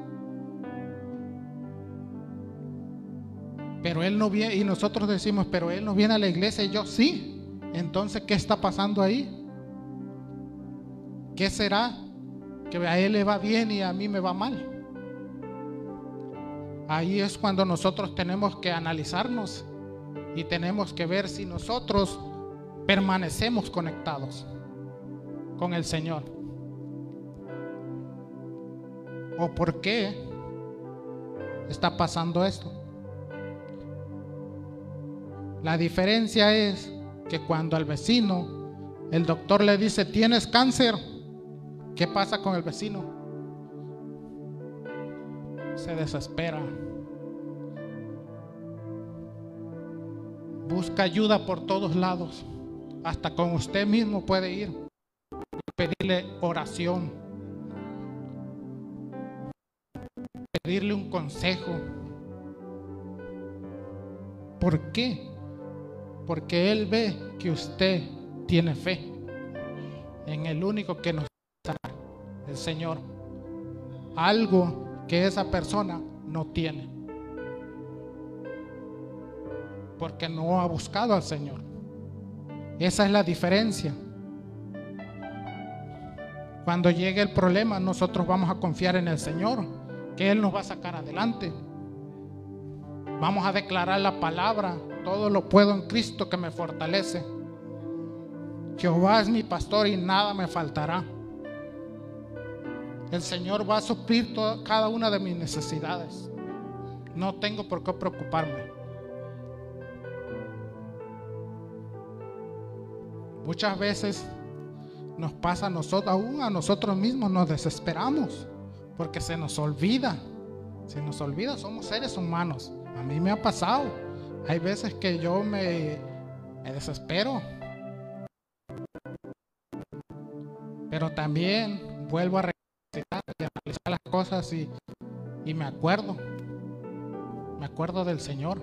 Pero él no viene, y nosotros decimos, pero él no viene a la iglesia, y yo sí. Entonces, ¿qué está pasando ahí? ¿Qué será? Que a él le va bien y a mí me va mal. Ahí es cuando nosotros tenemos que analizarnos y tenemos que ver si nosotros permanecemos conectados con el Señor. ¿O por qué está pasando esto? La diferencia es que cuando al vecino el doctor le dice, tienes cáncer, ¿qué pasa con el vecino? Se desespera. Busca ayuda por todos lados. Hasta con usted mismo puede ir y pedirle oración. Pedirle un consejo. ¿Por qué? Porque Él ve que usted tiene fe en el único que nos da, el Señor. Algo que esa persona no tiene. Porque no ha buscado al Señor. Esa es la diferencia. Cuando llegue el problema, nosotros vamos a confiar en el Señor, que Él nos va a sacar adelante. Vamos a declarar la palabra, todo lo puedo en Cristo que me fortalece. Jehová es mi pastor y nada me faltará. El Señor va a suplir cada una de mis necesidades. No tengo por qué preocuparme. Muchas veces nos pasa a nosotros, aún a nosotros mismos nos desesperamos porque se nos olvida. Se nos olvida, somos seres humanos. A mí me ha pasado. Hay veces que yo me, desespero. Pero también vuelvo a recitar y analizar las cosas y, y me acuerdo. Me acuerdo del Señor.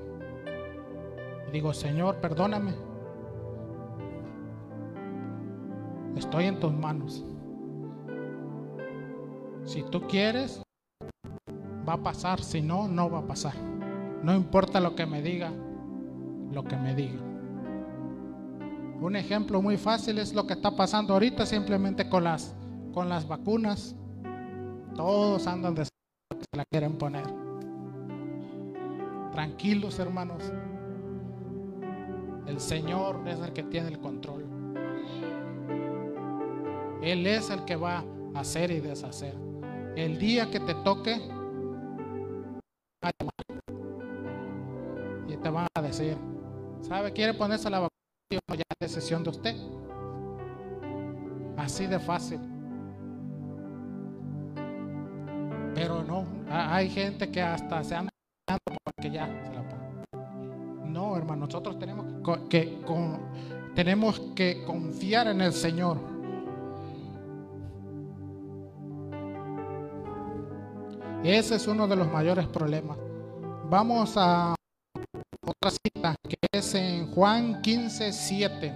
Y digo, Señor, perdóname Estoy en tus manos. Si tú quieres, va a pasar. Si no, no va a pasar. No importa lo que me diga, lo que me diga. Un ejemplo muy fácil es lo que está pasando ahorita simplemente con las, con las vacunas. Todos andan de que se la quieren poner. Tranquilos, hermanos. El Señor es el que tiene el control. Él es el que va a hacer y deshacer. El día que te toque, y te van a decir, ¿sabe? ¿Quiere ponerse la vacuna? Ya es decisión de usted. Así de fácil. Pero no, hay gente que hasta se anda porque ya se la pone. No, hermano, nosotros tenemos que, tenemos que confiar en el Señor. Ese es uno de los mayores problemas. Vamos a otra cita que es en Juan 15, 7.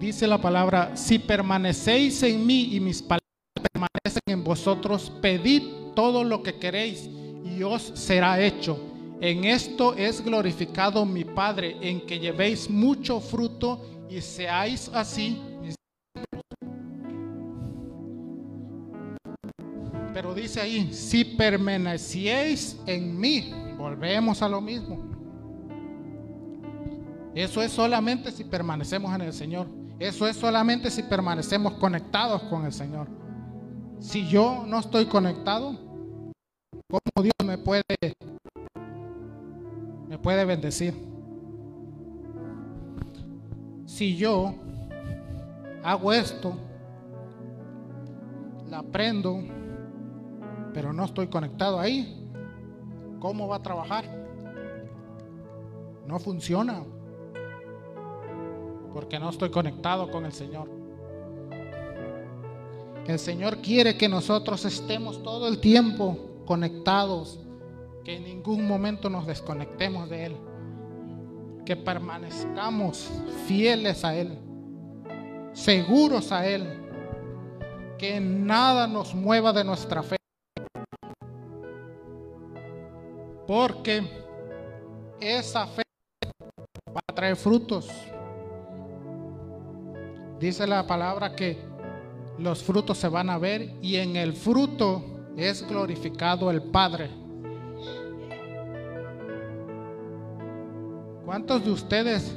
Dice, la palabra, si permanecéis en mí y mis palabras permanecen en vosotros, pedid todo lo que queréis y os será hecho. En esto es glorificado mi Padre, en que llevéis mucho fruto y seáis así. Pero dice ahí, si permanecieis en mí, volvemos a lo mismo. Eso es solamente si permanecemos en el Señor. Eso es solamente si permanecemos conectados con el Señor. Si yo no estoy conectado, ¿cómo Dios me puede me puede bendecir? Si yo hago esto, la aprendo, pero no estoy conectado ahí, ¿cómo va a trabajar? No funciona, porque no estoy conectado con el Señor. El Señor quiere que nosotros estemos todo el tiempo conectados, que en ningún momento nos desconectemos de Él que permanezcamos fieles a Él, seguros a Él, que nada nos mueva de nuestra fe. Porque esa fe va a traer frutos. Dice la palabra que los frutos se van a ver y en el fruto es glorificado el Padre. ¿Cuántos de ustedes,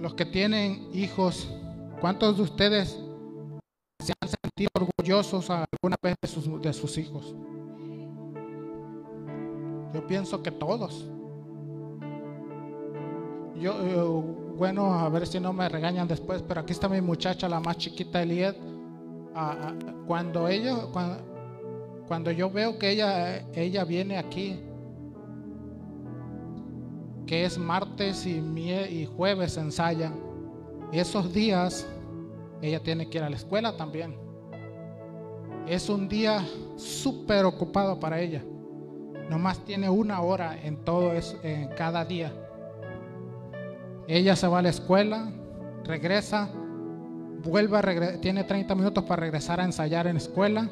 los que tienen hijos, cuántos de ustedes se han sentido orgullosos alguna vez de sus, de sus hijos? Yo pienso que todos. Yo, eh, bueno, a ver si no me regañan después, pero aquí está mi muchacha, la más chiquita, Eliet. Ah, ah, cuando ella, cuando, cuando yo veo que ella, ella viene aquí que es martes y, y jueves ensayan. Esos días ella tiene que ir a la escuela también. Es un día súper ocupado para ella. Nomás tiene una hora en todo eso, en cada día. ella se va a la escuela, regresa, vuelve a tiene 30 minutos para regresar a ensayar en escuela,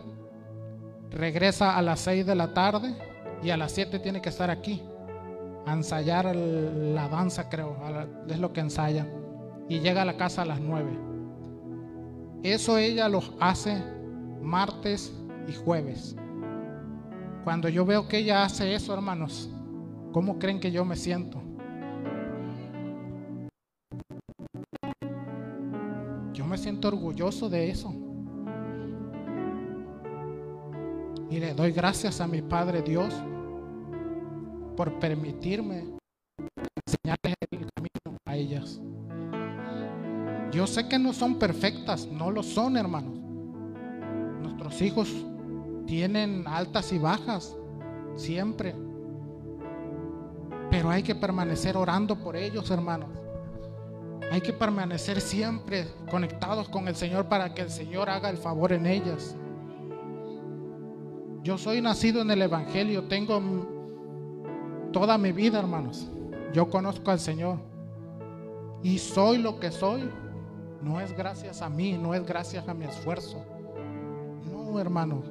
regresa a las 6 de la tarde y a las 7 tiene que estar aquí a ensayar la danza, creo, es lo que ensaya, y llega a la casa a las 9. Eso ella lo hace martes y jueves. Cuando yo veo que ella hace eso, hermanos, ¿cómo creen que yo me siento? Yo me siento orgulloso de eso. Y le doy gracias a mi Padre Dios por permitirme enseñarles el camino a ellas. Yo sé que no son perfectas, no lo son, hermanos. Nuestros hijos tienen altas y bajas, siempre. Pero hay que permanecer orando por ellos, hermanos. Hay que permanecer siempre conectados con el Señor para que el Señor haga el favor en ellas. Yo soy nacido en el Evangelio, tengo toda mi vida, hermanos. Yo conozco al Señor y soy lo que soy. No es gracias a mí, no es gracias a mi esfuerzo. No, hermano.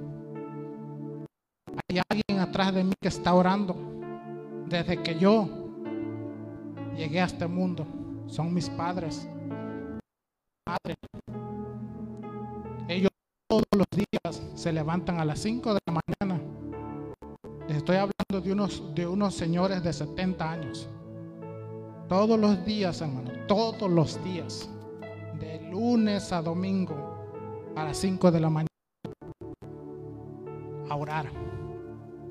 Hay alguien atrás de mí que está orando desde que yo llegué a este mundo. Son mis padres. Padres. Ellos todos los días se levantan a las 5 de la mañana. Estoy hablando de unos, de unos señores de 70 años. Todos los días, hermano, todos los días. De lunes a domingo a las 5 de la mañana. A orar.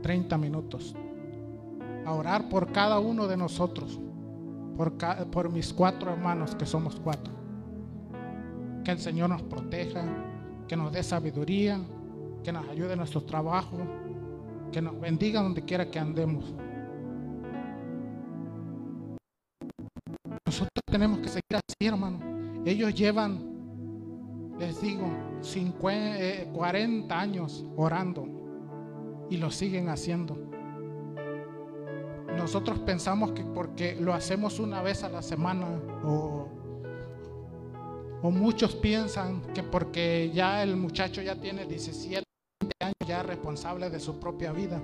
30 minutos. A orar por cada uno de nosotros. Por, por mis cuatro hermanos, que somos cuatro. Que el Señor nos proteja, que nos dé sabiduría, que nos ayude en nuestro trabajo, que nos bendiga donde quiera que andemos. Nosotros tenemos que seguir así, hermano. Ellos llevan, les digo, 50, 40 eh, años orando y lo siguen haciendo. Nosotros pensamos que porque lo hacemos una vez a la semana o o muchos piensan que porque ya el muchacho ya tiene 17 años, ya responsable de su propia vida.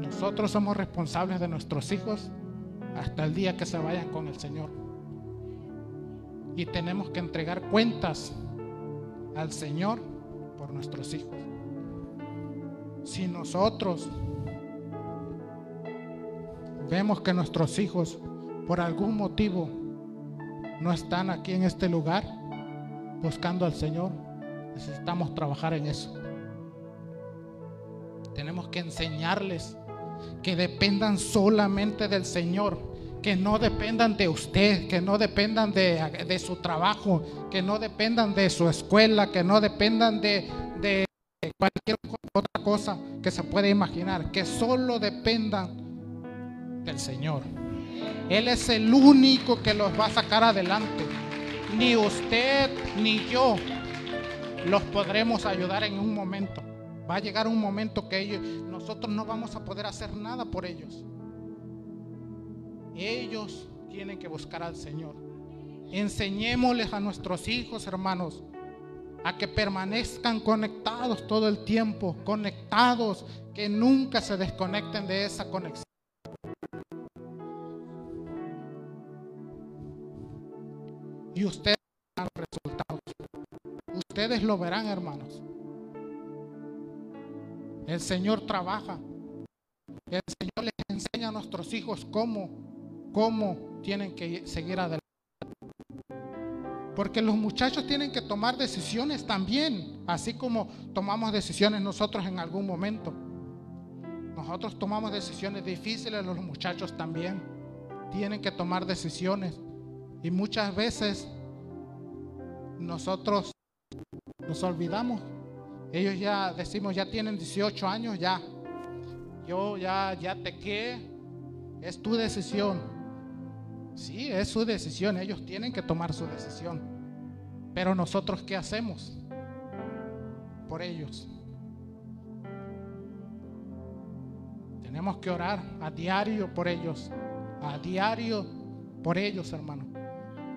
Nosotros somos responsables de nuestros hijos hasta el día que se vayan con el Señor. Y tenemos que entregar cuentas al Señor por nuestros hijos. Si nosotros vemos que nuestros hijos por algún motivo no están aquí en este lugar buscando al Señor, necesitamos trabajar en eso. Tenemos que enseñarles que dependan solamente del Señor, que no dependan de usted, que no dependan de, su trabajo, que no dependan de su escuela, que no dependan de, de cualquier otra cosa que se pueda imaginar, que solo dependan del Señor. Él es el único que los va a sacar adelante. Ni usted ni yo los podremos ayudar en un momento. Va a llegar un momento que ellos, nosotros no vamos a poder hacer nada por ellos. Ellos tienen que buscar al Señor. Enseñémosles a nuestros hijos, hermanos, a que permanezcan conectados todo el tiempo, conectados, que nunca se desconecten de esa conexión. Y ustedes resultados. Ustedes lo verán, hermanos. El Señor trabaja. El Señor les enseña a nuestros hijos cómo, cómo tienen que seguir adelante. Porque los muchachos tienen que tomar decisiones también, así como tomamos decisiones nosotros en algún momento. Nosotros tomamos decisiones difíciles, los muchachos también tienen que tomar decisiones. Y muchas veces nosotros nos olvidamos. Ellos ya decimos, ya tienen 18 años, ya. Yo ya, ya te que es tu decisión. Sí, es su decisión. Ellos tienen que tomar su decisión. Pero nosotros, ¿qué hacemos por ellos? Tenemos que orar a diario por ellos, a diario por ellos, hermano.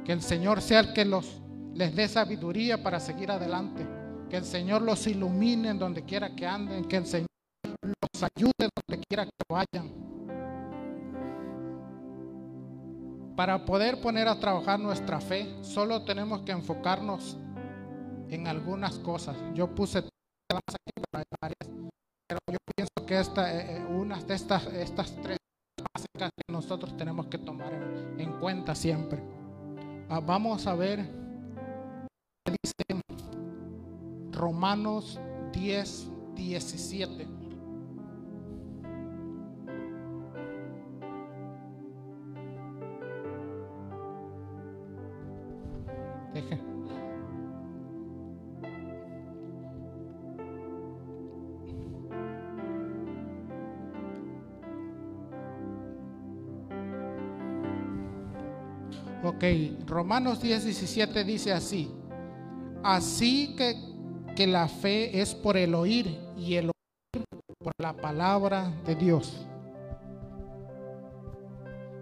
Que el Señor sea el que los les dé sabiduría para seguir adelante. Que el Señor los ilumine en donde quiera que anden, que el Señor los ayude donde quiera que vayan. Para poder poner a trabajar nuestra fe, solo tenemos que enfocarnos en algunas cosas. Yo puse pero yo pienso que esta, eh, eh, una de estas, estas tres básicas que nosotros tenemos que tomar en, cuenta siempre. Ah, vamos a ver, dice Romanos 10, 17. Ok, Romanos 10, 17 dice así. Así que, que la fe es por el oír y el oír por la palabra de Dios.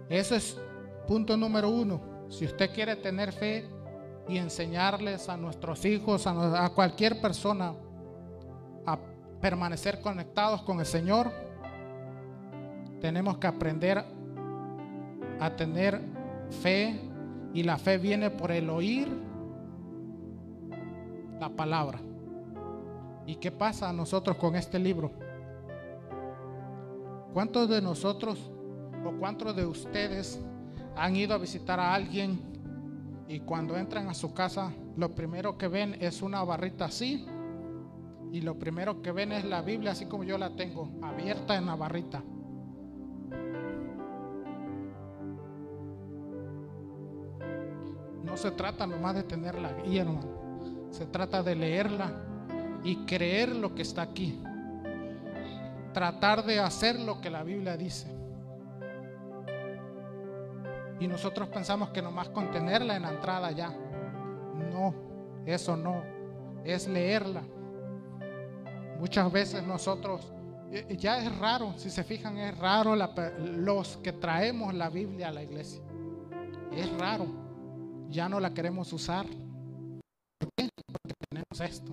Ese es punto número uno. Si usted quiere tener fe y enseñarles a nuestros hijos, a cualquier persona, a permanecer conectados con el Señor, tenemos que aprender a tener fe y la fe viene por el oír la palabra. ¿Y qué pasa a nosotros con este libro? ¿Cuántos de nosotros o cuántos de ustedes han ido a visitar a alguien y cuando entran a su casa lo primero que ven es una barrita así y lo primero que ven es la Biblia así como yo la tengo, abierta en la barrita? Se trata nomás de tenerla ahí, hermano. Se trata de leerla y creer lo que está aquí. Tratar de hacer lo que la Biblia dice. Y nosotros pensamos que nomás contenerla en la entrada ya. No, eso no. Es leerla. Muchas veces nosotros, eh, ya es raro, si se fijan, es raro los que traemos la Biblia a la iglesia. Es raro ya no la queremos usar. ¿Por qué? Porque tenemos esto.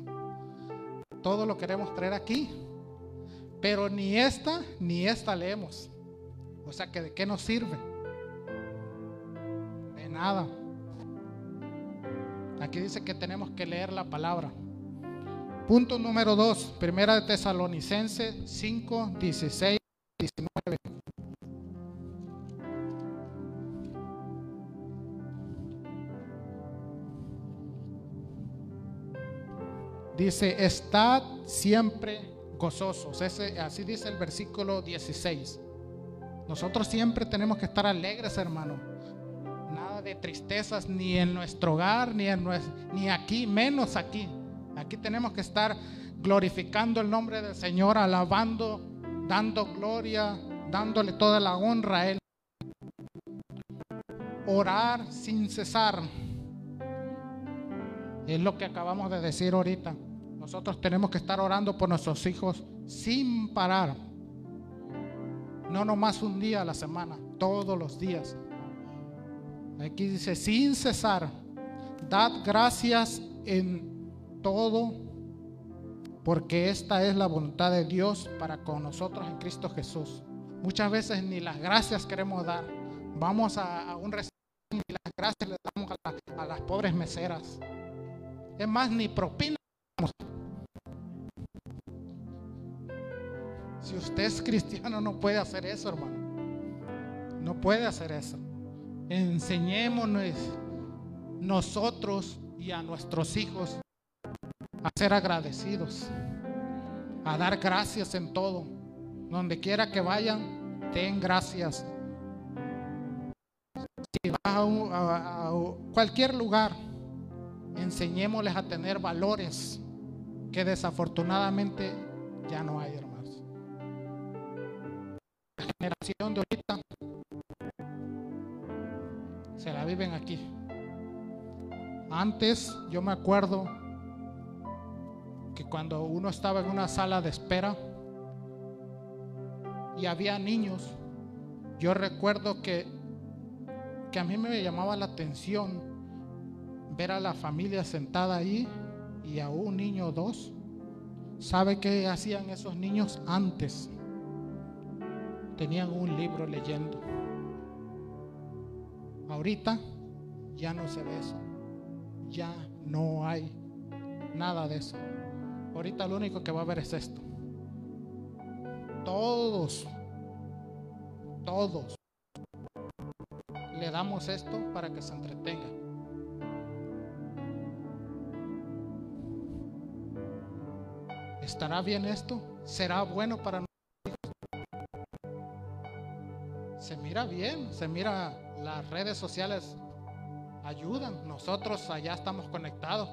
Todo lo queremos traer aquí. Pero ni esta ni esta leemos. O sea que de qué nos sirve? De nada. Aquí dice que tenemos que leer la palabra. Punto número 2, Primera de Tesalonicense 5, 16, 19. Dice, estad siempre gozosos. Ese, así dice el versículo 16. Nosotros siempre tenemos que estar alegres, hermano. Nada de tristezas ni en nuestro hogar, ni, en ni aquí, menos aquí. Aquí tenemos que estar glorificando el nombre del Señor, alabando, dando gloria, dándole toda la honra a Él. Orar sin cesar. Es lo que acabamos de decir ahorita. Nosotros tenemos que estar orando por nuestros hijos sin parar. No nomás un día a la semana, todos los días. Aquí dice, sin cesar, dad gracias en todo, porque esta es la voluntad de Dios para con nosotros en Cristo Jesús. Muchas veces ni las gracias queremos dar. Vamos a, un restaurante y las gracias le damos a, a las pobres meseras. Es más, ni propina. Si usted es cristiano no puede hacer eso, hermano. No puede hacer eso. Enseñémonos nosotros y a nuestros hijos a ser agradecidos, a dar gracias en todo. Donde quiera que vayan, den gracias. Si vas a, a cualquier lugar, enseñémosles a tener valores que desafortunadamente ya no hay, hermanos. La generación de ahorita se la viven aquí. Antes yo me acuerdo que cuando uno estaba en una sala de espera, y había niños. Yo recuerdo que, que a mí me llamaba la atención ver a la familia sentada ahí y a un niño dos. ¿Sabe qué hacían esos niños antes? Tenían un libro leyendo. Ahorita ya no se ve eso. Ya no hay nada de eso. Ahorita lo único que va a haber es esto. Todos, todos le damos esto para que se entretenga. ¿Estará bien esto? ¿Será bueno para nosotros? Se mira bien, se mira las redes sociales ayudan. Nosotros allá estamos conectados.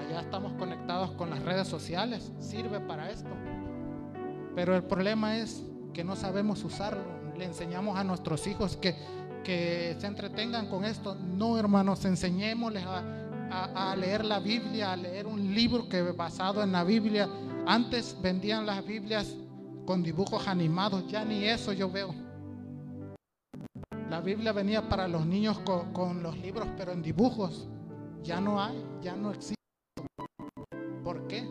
Allá estamos conectados con las redes sociales. Sirve para esto. Pero el problema es que no sabemos usarlo. Le enseñamos a nuestros hijos que, que se entretengan con esto. No, hermanos, enseñémosles a, a, leer la Biblia, a leer un libro que basado en la Biblia. Antes vendían las Biblias con dibujos animados. Ya ni eso yo veo. La Biblia venía para los niños con, los libros, pero en dibujos. Ya no hay, ya no existe. ¿Por qué?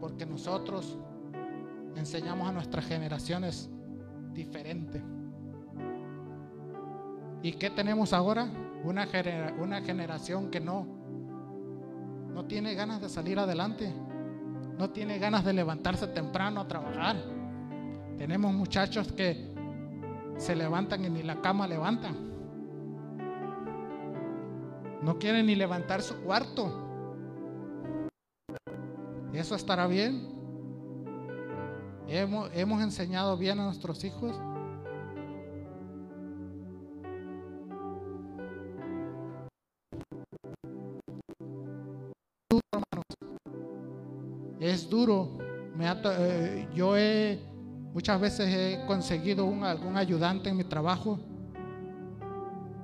Porque nosotros enseñamos a nuestras generaciones diferente. ¿Y qué tenemos ahora? Una, una generación que no, no tiene ganas de salir adelante, no tiene ganas de levantarse temprano a trabajar. Tenemos muchachos que se levantan y ni la cama levantan. No quieren ni levantar su cuarto. ¿Eso estará bien? ¿Hemos, hemos enseñado bien a nuestros hijos? Es duro. Eh, yo he Muchas veces he conseguido algún ayudante en mi trabajo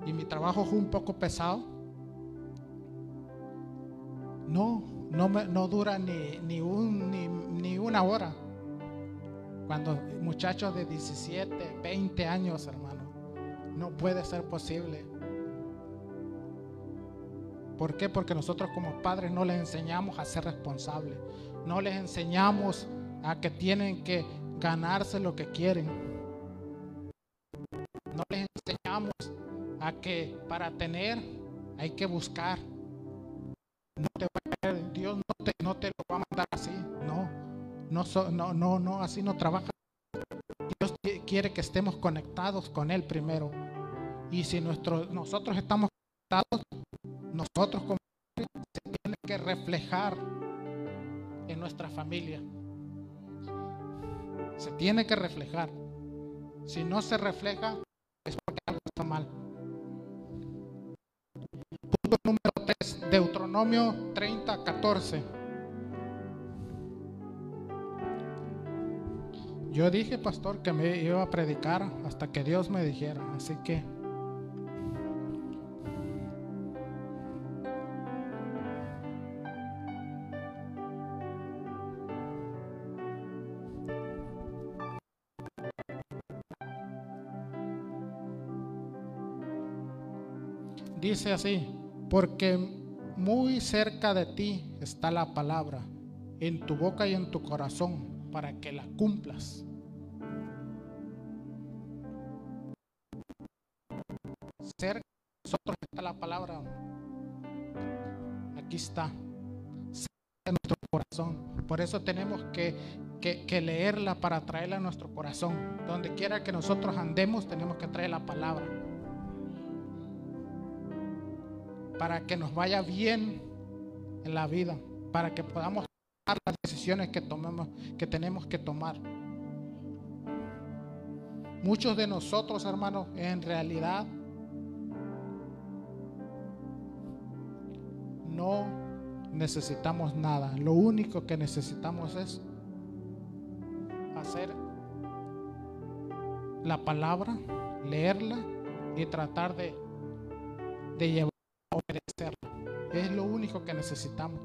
y mi trabajo fue un poco pesado. No, no, no dura ni, ni, un, ni, una hora. Cuando muchachos de 17, 20 años, hermano, no puede ser posible. ¿Por qué? Porque nosotros como padres no les enseñamos a ser responsables. No les enseñamos a que tienen que ganarse lo que quieren. No les enseñamos a que para tener hay que buscar. No te va a, Dios no te, no te lo va a mandar así. No, no, no, no, no, así no trabaja. Dios quiere que estemos conectados con Él primero. Y si nuestro, nosotros estamos conectados, nosotros como se tiene que reflejar en nuestra familia. Se tiene que reflejar. Si no se refleja, es porque algo está mal. Punto número 3, Deuteronomio 30, 14. Yo dije, pastor, que me iba a predicar hasta que Dios me dijera. Así que dice así, porque muy cerca de ti está la palabra, en tu boca y en tu corazón, para que la cumplas. Cerca de nosotros está la palabra. Aquí está. Cerca de nuestro corazón. Por eso tenemos que, que leerla para traerla a nuestro corazón. Donde quiera que nosotros andemos, tenemos que traer la palabra. Para que nos vaya bien en la vida, para que podamos tomar las decisiones que tomemos, que tenemos que tomar. Muchos de nosotros, hermanos, en realidad no necesitamos nada. Lo único que necesitamos es hacer la palabra, leerla y tratar de, de que necesitamos.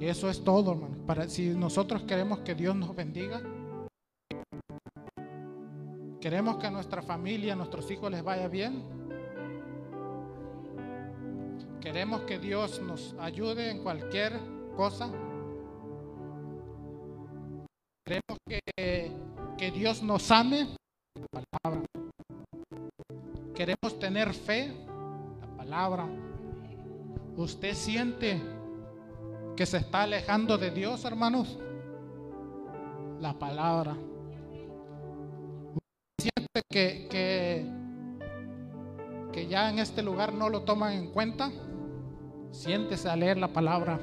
Y eso es todo, hermano. Para, si nosotros queremos que Dios nos bendiga, queremos que a nuestra familia, a nuestros hijos les vaya bien, queremos que Dios nos ayude en cualquier cosa, queremos que, que Dios nos ame. Queremos tener fe, la palabra. Usted siente que se está alejando de Dios, hermanos, la palabra. Siente que, que, que ya en este lugar no lo toman en cuenta. Siéntese a leer la palabra.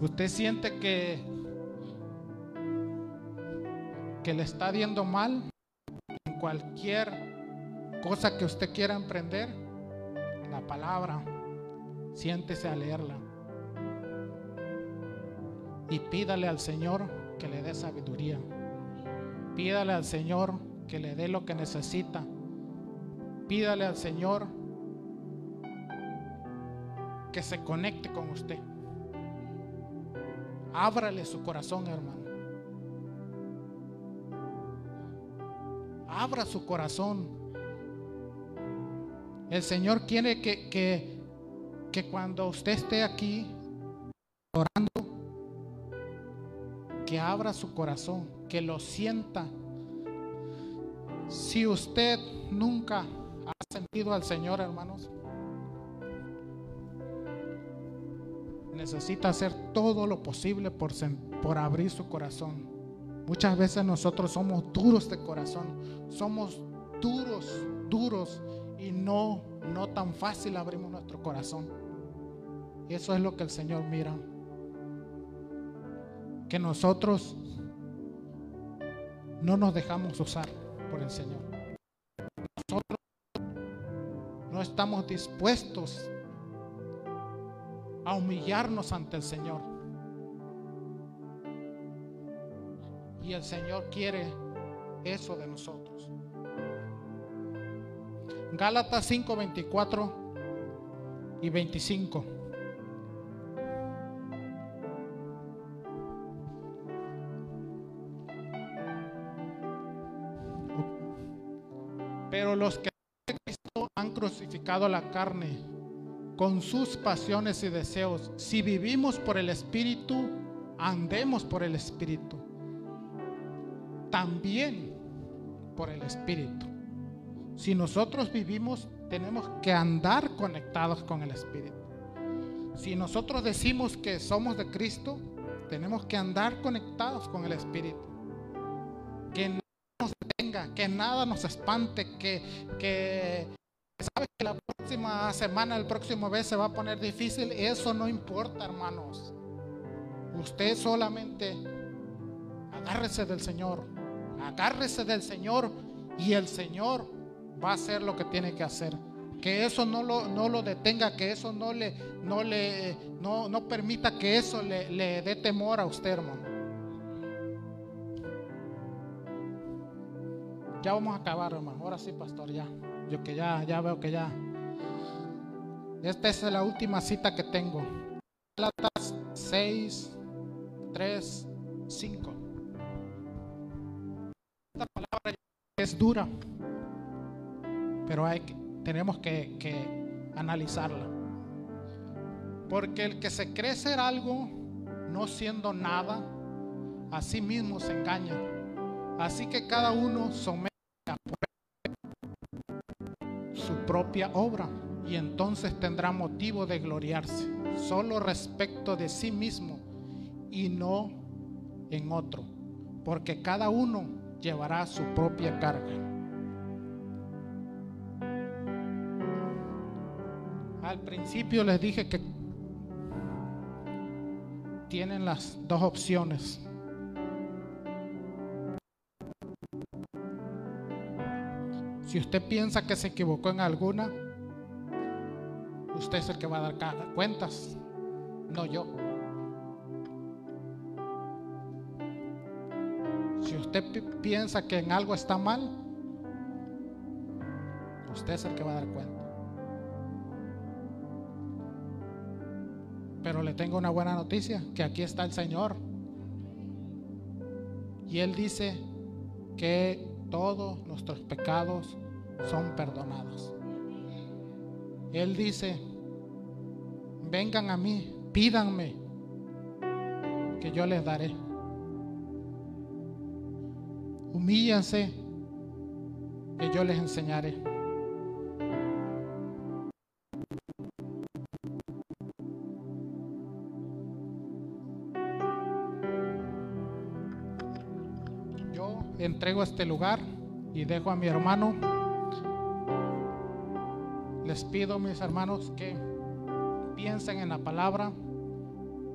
Usted siente que que le está yendo mal cualquier cosa que usted quiera emprender, la palabra siéntese a leerla. Y pídale al Señor que le dé sabiduría. Pídale al Señor que le dé lo que necesita. Pídale al Señor que se conecte con usted. Ábrale su corazón, hermano. Abra su corazón. El Señor quiere que, que que cuando usted esté aquí orando, que abra su corazón, que lo sienta. Si usted nunca ha sentido al Señor, hermanos, necesita hacer todo lo posible por, por abrir su corazón. Muchas veces nosotros somos duros de corazón, somos duros, duros y no, no tan fácil abrimos nuestro corazón. Eso es lo que el Señor mira. Que nosotros no nos dejamos usar por el Señor. Nosotros no estamos dispuestos a humillarnos ante el Señor. Y el Señor quiere eso de nosotros. Gálatas 5, 24 y 25. los que han crucificado la carne con sus pasiones y deseos. Si vivimos por el Espíritu, andemos por el Espíritu. También por el Espíritu. Si nosotros vivimos, tenemos que andar conectados con el Espíritu. Si nosotros decimos que somos de Cristo, tenemos que andar conectados con el Espíritu. Que que nada nos espante, que, que sabe que la próxima semana, el próximo mes se va a poner difícil, eso no importa, hermanos. Usted solamente agárrese del Señor, agárrese del Señor y el Señor va a hacer lo que tiene que hacer. Que eso no lo, no lo detenga, que eso no le, no le, no, no permita que eso le, le dé temor a usted, hermano. Ya vamos a acabar, hermano. Ahora sí, pastor, ya. Yo que ya, ya veo que ya. Esta es la última cita que tengo. Platas 6, 3, 5. Esta palabra es dura, pero hay que, tenemos que, que analizarla. Porque el que se cree ser algo, no siendo nada, a sí mismo se engaña. Así que cada uno somete su propia obra y entonces tendrá motivo de gloriarse solo respecto de sí mismo y no en otro, porque cada uno llevará su propia carga. Al principio les dije que tienen las dos opciones Si usted piensa que se equivocó en alguna, usted es el que va a dar cuentas, no yo. Usted piensa que en algo está mal, usted es el que va a dar cuenta. Pero le tengo una buena noticia, que aquí está el Señor. Y Él dice que todos nuestros pecados son perdonados. Él dice, vengan a mí, pídanme, que yo les daré. Humíllanse, que yo les enseñaré. Yo entrego este lugar y dejo a mi hermano. Les pido, mis hermanos, que piensen en la palabra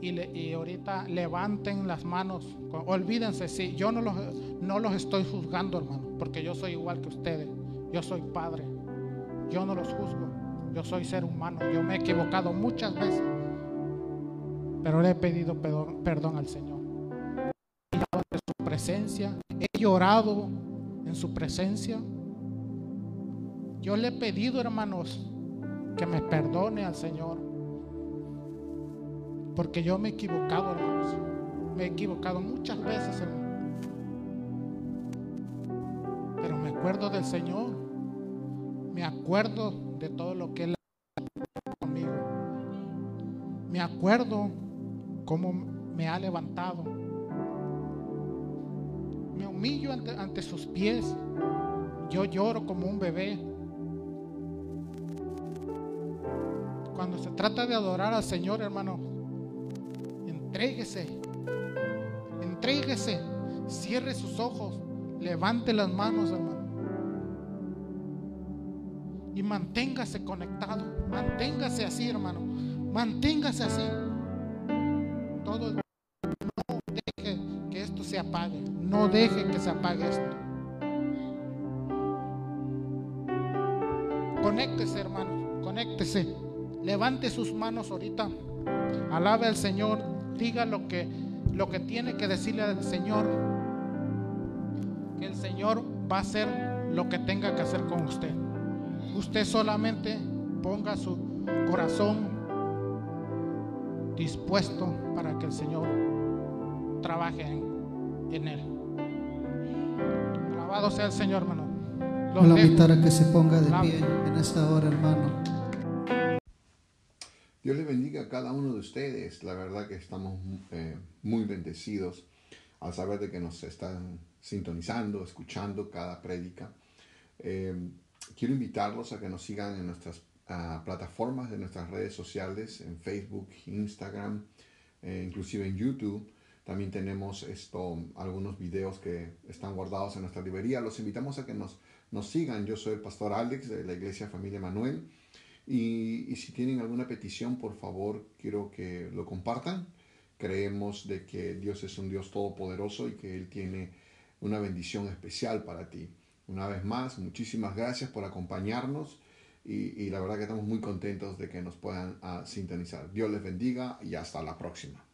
y, y ahorita levanten las manos. Olvídense, sí, yo no los, no los estoy juzgando, hermano, porque yo soy igual que ustedes. Yo soy padre. Yo no los juzgo. Yo soy ser humano. Yo me he equivocado muchas veces. Pero le he pedido perdón, al Señor. He ante su presencia. He llorado en su presencia. Yo le he pedido, hermanos, que me perdone al Señor. Porque yo me he equivocado, hermanos. Me he equivocado muchas veces, hermano. Acuerdo del Señor. Me acuerdo de todo lo que Él ha hecho conmigo. Me acuerdo cómo me ha levantado. Me humillo ante, ante sus pies. Yo lloro como un bebé. Cuando se trata de adorar al Señor, hermano, entréguese. Entréguese. Cierre sus ojos. Levante las manos, hermano. Y manténgase conectado. Manténgase así, hermano. Manténgase así. Todo el- no deje que esto se apague. No deje que se apague esto. Conéctese, hermano. Conéctese. Levante sus manos ahorita. Alabe al Señor. Diga lo que, lo que tiene que decirle al Señor. Que el Señor va a hacer lo que tenga que hacer con usted. Usted solamente ponga su corazón dispuesto para que el Señor trabaje en, en él. Alabado sea el Señor, hermano. Los Voy a dejo. invitar a que se ponga de pie en esta hora, hermano. Dios les bendiga a cada uno de ustedes. La verdad que estamos eh, muy bendecidos al saber de que nos están sintonizando, escuchando cada prédica. Eh, quiero invitarlos a que nos sigan en nuestras ah, plataformas de nuestras redes sociales, en Facebook, Instagram, eh, inclusive en YouTube. También tenemos esto, algunos videos que están guardados en nuestra librería. Los invitamos a que nos, nos sigan. Yo soy el pastor Alex de la Iglesia Familia Manuel. Y, y si tienen alguna petición, por favor, quiero que lo compartan. Creemos de que Dios es un Dios todopoderoso y que Él tiene una bendición especial para ti. Una vez más, muchísimas gracias por acompañarnos y, la verdad que estamos muy contentos de que nos puedan ah, sintonizar. Dios les bendiga y hasta la próxima.